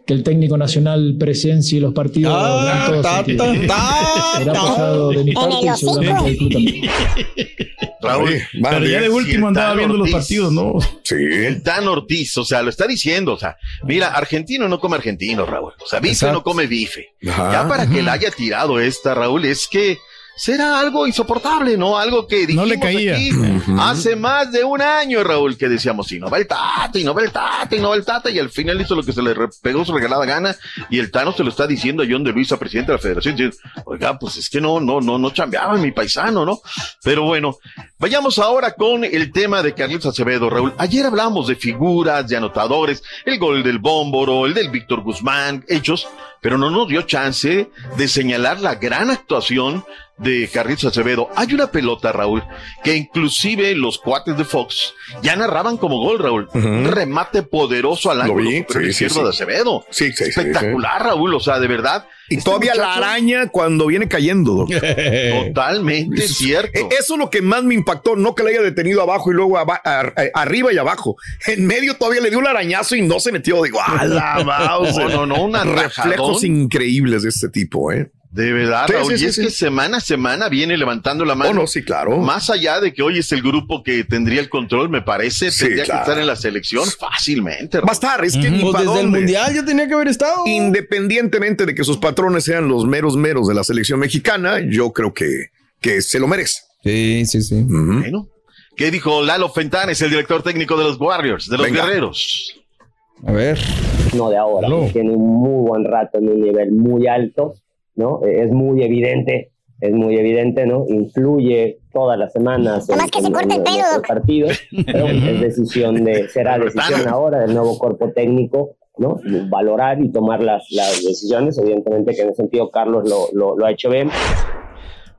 Speaker 23: que el técnico nacional presencie los partidos.
Speaker 5: Ah,
Speaker 23: en todo
Speaker 5: ta,
Speaker 23: sentido.
Speaker 5: ta, ta,
Speaker 23: Será
Speaker 5: ta.
Speaker 23: apoyado de mi
Speaker 5: En
Speaker 23: parte
Speaker 5: el
Speaker 23: y seguramente del club también.
Speaker 20: Raúl,
Speaker 2: pero ya de último andaba viendo los partidos, ¿no?
Speaker 20: Sí. El Tan Ortiz, o sea, lo está diciendo, o sea, mira, argentino no come argentino, Raúl. O sea, bife
Speaker 2: Exacto.
Speaker 20: no come bife.
Speaker 2: Ajá.
Speaker 20: Ya para que le haya tirado esta, Raúl, es que será algo insoportable, ¿no? Algo que dijimos
Speaker 2: No le caía.
Speaker 20: aquí hace más de un año, Raúl, que decíamos, y no va el Tata, y no va el Tata, y no va el Tata, y al final hizo lo que se le pegó su regalada gana, y el Tano se lo está diciendo a John de Luisa, presidente de la federación, diciendo, oiga, pues es que no, no, no, no chambeaba mi paisano, ¿no? Pero bueno, vayamos ahora con el tema de Carlitos Acevedo, Raúl. Ayer hablamos de figuras, de anotadores, el gol del Bómboro, el del Víctor Guzmán, hechos, pero no nos dio chance de señalar la gran actuación de Carlitos Acevedo. Hay una pelota, Raúl, que inclusive los cuates de Fox ya narraban como gol, Raúl. Un remate poderoso al
Speaker 1: Lo
Speaker 20: ángulo
Speaker 1: sí, sí,
Speaker 20: izquierdo
Speaker 1: sí.
Speaker 20: de Acevedo.
Speaker 1: Sí, sí, sí,
Speaker 20: Espectacular, Raúl, o sea, de verdad.
Speaker 1: Y
Speaker 20: Este
Speaker 1: todavía la araña cuando viene cayendo, doctor.
Speaker 20: Totalmente cierto.
Speaker 1: e- Eso es lo que más me impactó, no que le haya detenido abajo y luego aba- arriba y abajo. En medio todavía le dio un arañazo y no se metió. Digo, ¡a la mouse!
Speaker 20: No, no, no, un
Speaker 1: Reflejos increíbles de este tipo, ¿eh?
Speaker 20: De verdad,
Speaker 1: Sí,
Speaker 20: Raúl.
Speaker 1: sí,
Speaker 20: y
Speaker 1: sí,
Speaker 20: es
Speaker 1: sí.
Speaker 20: que semana a semana viene levantando la mano.
Speaker 1: Oh, no, sí, claro.
Speaker 20: Más allá de que hoy es el grupo que tendría el control, me parece,
Speaker 1: Sí,
Speaker 20: tendría
Speaker 1: claro.
Speaker 20: que estar en la selección fácilmente.
Speaker 1: Va a estar, es que ni
Speaker 5: Pues desde el mundial ya tenía que haber estado.
Speaker 1: Independientemente de que sus patrones sean los meros meros de la selección mexicana, yo creo que, que se lo merece.
Speaker 5: Sí, sí, sí.
Speaker 20: Bueno, ¿qué dijo Lalo Fentanes, el director técnico de los Warriors, de los
Speaker 1: Venga.
Speaker 20: Guerreros?
Speaker 5: A ver.
Speaker 24: no de ahora, tiene un muy buen rato en un nivel muy alto, ¿no? Eh, Es muy evidente, es muy evidente, ¿no? Influye todas las semanas en,
Speaker 3: Nomás que se
Speaker 24: en-
Speaker 3: corte
Speaker 24: en
Speaker 3: el pelo, Doc.
Speaker 24: partidos, pero es decisión de, será decisión ahora del nuevo cuerpo técnico, ¿no? Valorar y tomar las, las decisiones, evidentemente que en ese sentido Carlos lo, lo, lo ha hecho bien,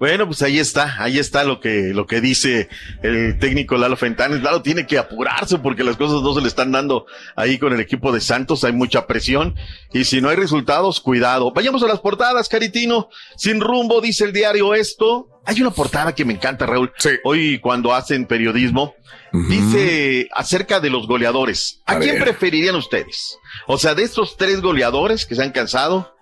Speaker 20: Bueno, pues ahí está, ahí está lo que, lo que dice el técnico Lalo Fentanes. Lalo tiene que apurarse porque las cosas no se le están dando ahí con el equipo de Santos, hay mucha presión y si no hay resultados, cuidado. Vayamos a las portadas, Caritino. Sin rumbo, dice el diario esto. Hay una portada que me encanta, Raúl. Hoy cuando hacen periodismo, dice acerca de los goleadores. ¿A,
Speaker 1: A
Speaker 20: quién
Speaker 1: ver.
Speaker 20: preferirían ustedes? O sea, de estos tres goleadores que se han cansado,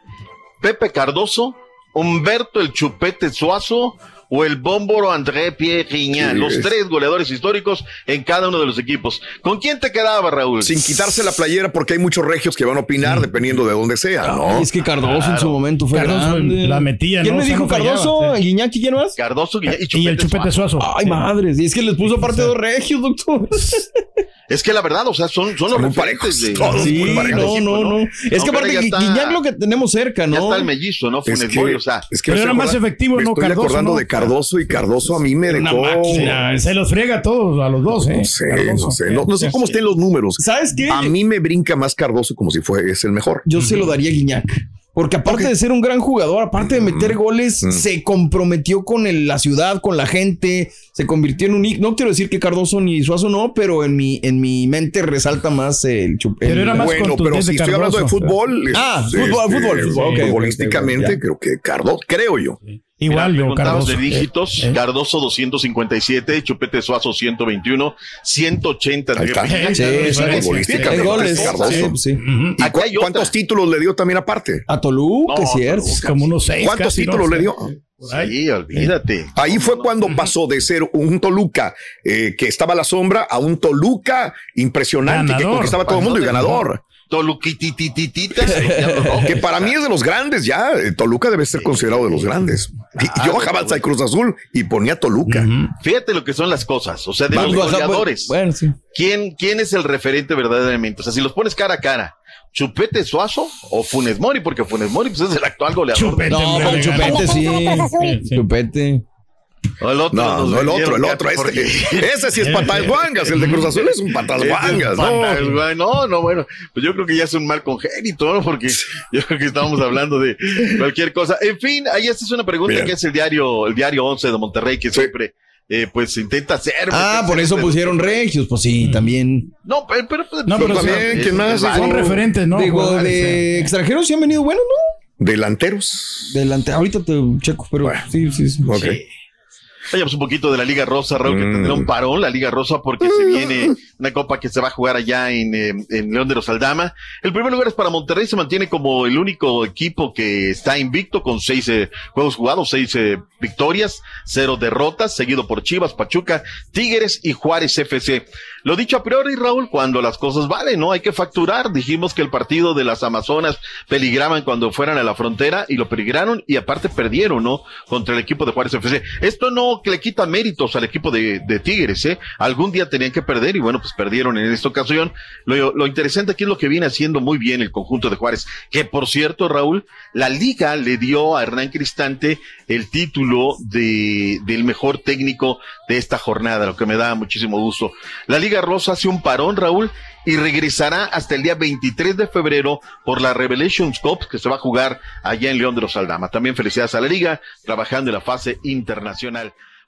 Speaker 20: Pepe Cardoso, Humberto el Chupete Suazo o el Bómboro André Pierre Guignan,
Speaker 1: Sí,
Speaker 20: los
Speaker 1: es-
Speaker 20: tres goleadores históricos en cada uno de los equipos. ¿Con quién te quedaba, Raúl?
Speaker 1: Sin quitarse la playera porque hay muchos regios que van a opinar dependiendo de dónde sea, ¿no?
Speaker 5: Ay, es que Cardoso en su momento fue
Speaker 2: Cardoso
Speaker 5: grande.
Speaker 2: la metía,
Speaker 5: ¿Quién
Speaker 2: ¿no?
Speaker 5: me dijo
Speaker 2: no fallaba,
Speaker 5: Cardoso?
Speaker 2: sí.
Speaker 5: ¿Guiñaki quién más?
Speaker 20: Cardoso Guignan y Chupete,
Speaker 2: Y el Chupete Suazo.
Speaker 5: Ay, madres. Y es que les puso aparte dos regios, doctor.
Speaker 20: Es que la verdad, o sea, son, son los
Speaker 1: muy
Speaker 20: referentes de...
Speaker 1: parejos, todos
Speaker 5: Sí,
Speaker 1: muy parejos.
Speaker 5: no, no, no. Es que aparte
Speaker 20: ya
Speaker 5: Gui-
Speaker 20: está-
Speaker 5: Guiñac lo que tenemos cerca,
Speaker 20: Ya
Speaker 5: ¿no?
Speaker 20: está el mellizo, ¿no?
Speaker 1: Es
Speaker 20: Funes
Speaker 1: que,
Speaker 20: Mori, o sea,
Speaker 1: es que
Speaker 2: Pero era más efectivo, ¿no?
Speaker 1: Estoy
Speaker 2: Cardoso,
Speaker 1: acordando
Speaker 2: ¿no?
Speaker 1: de Cardoso y Cardoso a mí me
Speaker 2: Una
Speaker 1: dejó.
Speaker 2: máquina, se los friega a todos, a los dos, ¿eh?
Speaker 1: No sé,
Speaker 2: Cardoso.
Speaker 1: no sé, no, no sé cómo estén los números.
Speaker 5: ¿Sabes qué?
Speaker 1: A mí me brinca más Cardoso como si fue es el mejor.
Speaker 5: Yo se lo daría a Guiñac. Porque aparte de ser un gran jugador, aparte de meter goles, se comprometió con el- la ciudad, con la gente, se convirtió en un... No quiero decir que Cardoso ni Suazo no, pero en mi, en mi mente resalta más el chupete.
Speaker 2: Pero era más
Speaker 1: Bueno, pero si estoy hablando de
Speaker 2: Cardoso.
Speaker 1: fútbol,
Speaker 5: Ah,
Speaker 1: este,
Speaker 5: fútbol, fútbol, fútbol, ok,
Speaker 1: futbolísticamente, creo que Cardoso, creo yo.
Speaker 2: Igual,
Speaker 20: Mira,
Speaker 2: yo, Cardoso.
Speaker 20: de dígitos,
Speaker 2: Eh, eh.
Speaker 20: Cardoso 257, Chupete Suazo 121, 180
Speaker 1: Ahí está.
Speaker 20: Mira,
Speaker 1: Sí,
Speaker 20: Cardoso,
Speaker 1: sí,
Speaker 20: Cardoso.
Speaker 1: futbolística,
Speaker 20: Fíjate,
Speaker 1: goles,
Speaker 20: Cardoso.
Speaker 1: Cardoso.
Speaker 5: Sí, sí.
Speaker 1: ¿Y
Speaker 20: Aquí
Speaker 1: cu-
Speaker 20: hay otra.
Speaker 1: cuántos títulos le dio también aparte?
Speaker 5: A Toluca,
Speaker 20: No,
Speaker 5: es cierto.
Speaker 20: Toluca.
Speaker 2: Como unos seis.
Speaker 1: ¿Cuántos
Speaker 2: casi, ¿no?
Speaker 1: títulos le dio?
Speaker 20: Sí, olvídate.
Speaker 1: Ahí fue cuando pasó de ser un Toluca eh, que estaba a la sombra a un Toluca impresionante que conquistaba a todo el mundo y ganador.
Speaker 20: Toluquitititita.
Speaker 1: Que para mí es de los grandes ya. Eh, Toluca debe ser considerado de los grandes. Y Yo bajaba al Cruz Azul y ponía Toluca.
Speaker 20: Fíjate lo que son las cosas. O sea, de
Speaker 1: Vamos,
Speaker 20: los goleadores.
Speaker 5: Bueno, sí.
Speaker 20: ¿Quién, ¿Quién es el referente verdaderamente? O sea, si los pones cara a cara, ¿Chupete Suazo o Funes Mori? Porque Funes Mori pues, es el actual goleador.
Speaker 2: Chupete,
Speaker 5: No, Chupete sí. Chupete.
Speaker 20: O el otro
Speaker 1: No, el otro, el otro.
Speaker 20: porque-
Speaker 1: Este, ese sí es patas guangas. El de Cruz Azul es un patas guangas. ¿no?
Speaker 20: No, no, bueno, pues yo creo que ya es un mal congénito, ¿no? Porque yo creo que estamos hablando de cualquier cosa. En fin, ahí esta es una pregunta
Speaker 1: Bien.
Speaker 20: que es el diario, el diario 11 de Monterrey, que siempre, eh, pues intenta hacer.
Speaker 5: Ah, por eso pusieron regios. Pues sí, también.
Speaker 20: No, pero, pero,
Speaker 2: No, pero
Speaker 1: también,
Speaker 20: es-
Speaker 1: ¿quién más?
Speaker 2: Son
Speaker 20: válido.
Speaker 2: referentes, ¿no?
Speaker 5: Digo, de
Speaker 2: eh.
Speaker 5: extranjeros sí han venido buenos, ¿no?
Speaker 1: Delanteros.
Speaker 5: Delante. Ahorita te checo, pero sí, sí, sí.
Speaker 1: Ok.
Speaker 20: Vayamos un poquito de la Liga Rosa, Raúl, que
Speaker 1: Mm.
Speaker 20: tendrá un parón, la Liga Rosa, porque se viene una copa que se va a jugar allá en, eh, en León de los Aldama. El primer lugar es para Monterrey, se mantiene como el único equipo que está invicto con seis eh, juegos jugados, seis eh, victorias, cero derrotas, seguido por Chivas, Pachuca, Tigres y Juárez FC. Lo dicho a priori, Raúl, cuando las cosas valen, ¿no? Hay que facturar. Dijimos que el partido de las Amazonas peligraban cuando fueran a la frontera y lo peligraron y aparte perdieron, ¿no? Contra el equipo de Juárez FC. Esto no le quita méritos al equipo de, Tigres, ¿eh? Algún día tenían que perder y bueno, pues perdieron en esta ocasión. Lo, lo interesante aquí es lo que viene haciendo muy bien el conjunto de Juárez, que por cierto, Raúl, la liga le dio a Hernán Cristante el título de, del mejor técnico de esta jornada, lo que me da muchísimo gusto. La Liga Rosa hace un parón, Raúl, y regresará hasta el día 23 de febrero por la Revelations Cup que se va a jugar allá en León de los Aldama. También felicidades a la liga, trabajando en la fase internacional.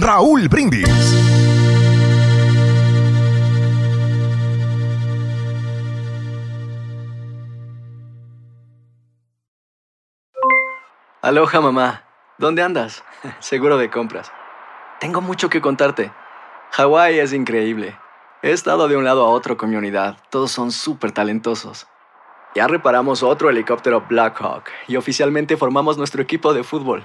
Speaker 1: Raúl Brindis.
Speaker 25: Aloha mamá, ¿dónde andas? Seguro de compras. Tengo mucho que contarte. Hawái es increíble. He estado de un lado a otro con mi unidad. Todos son súper talentosos. Ya reparamos otro helicóptero Blackhawk y oficialmente formamos nuestro equipo de fútbol.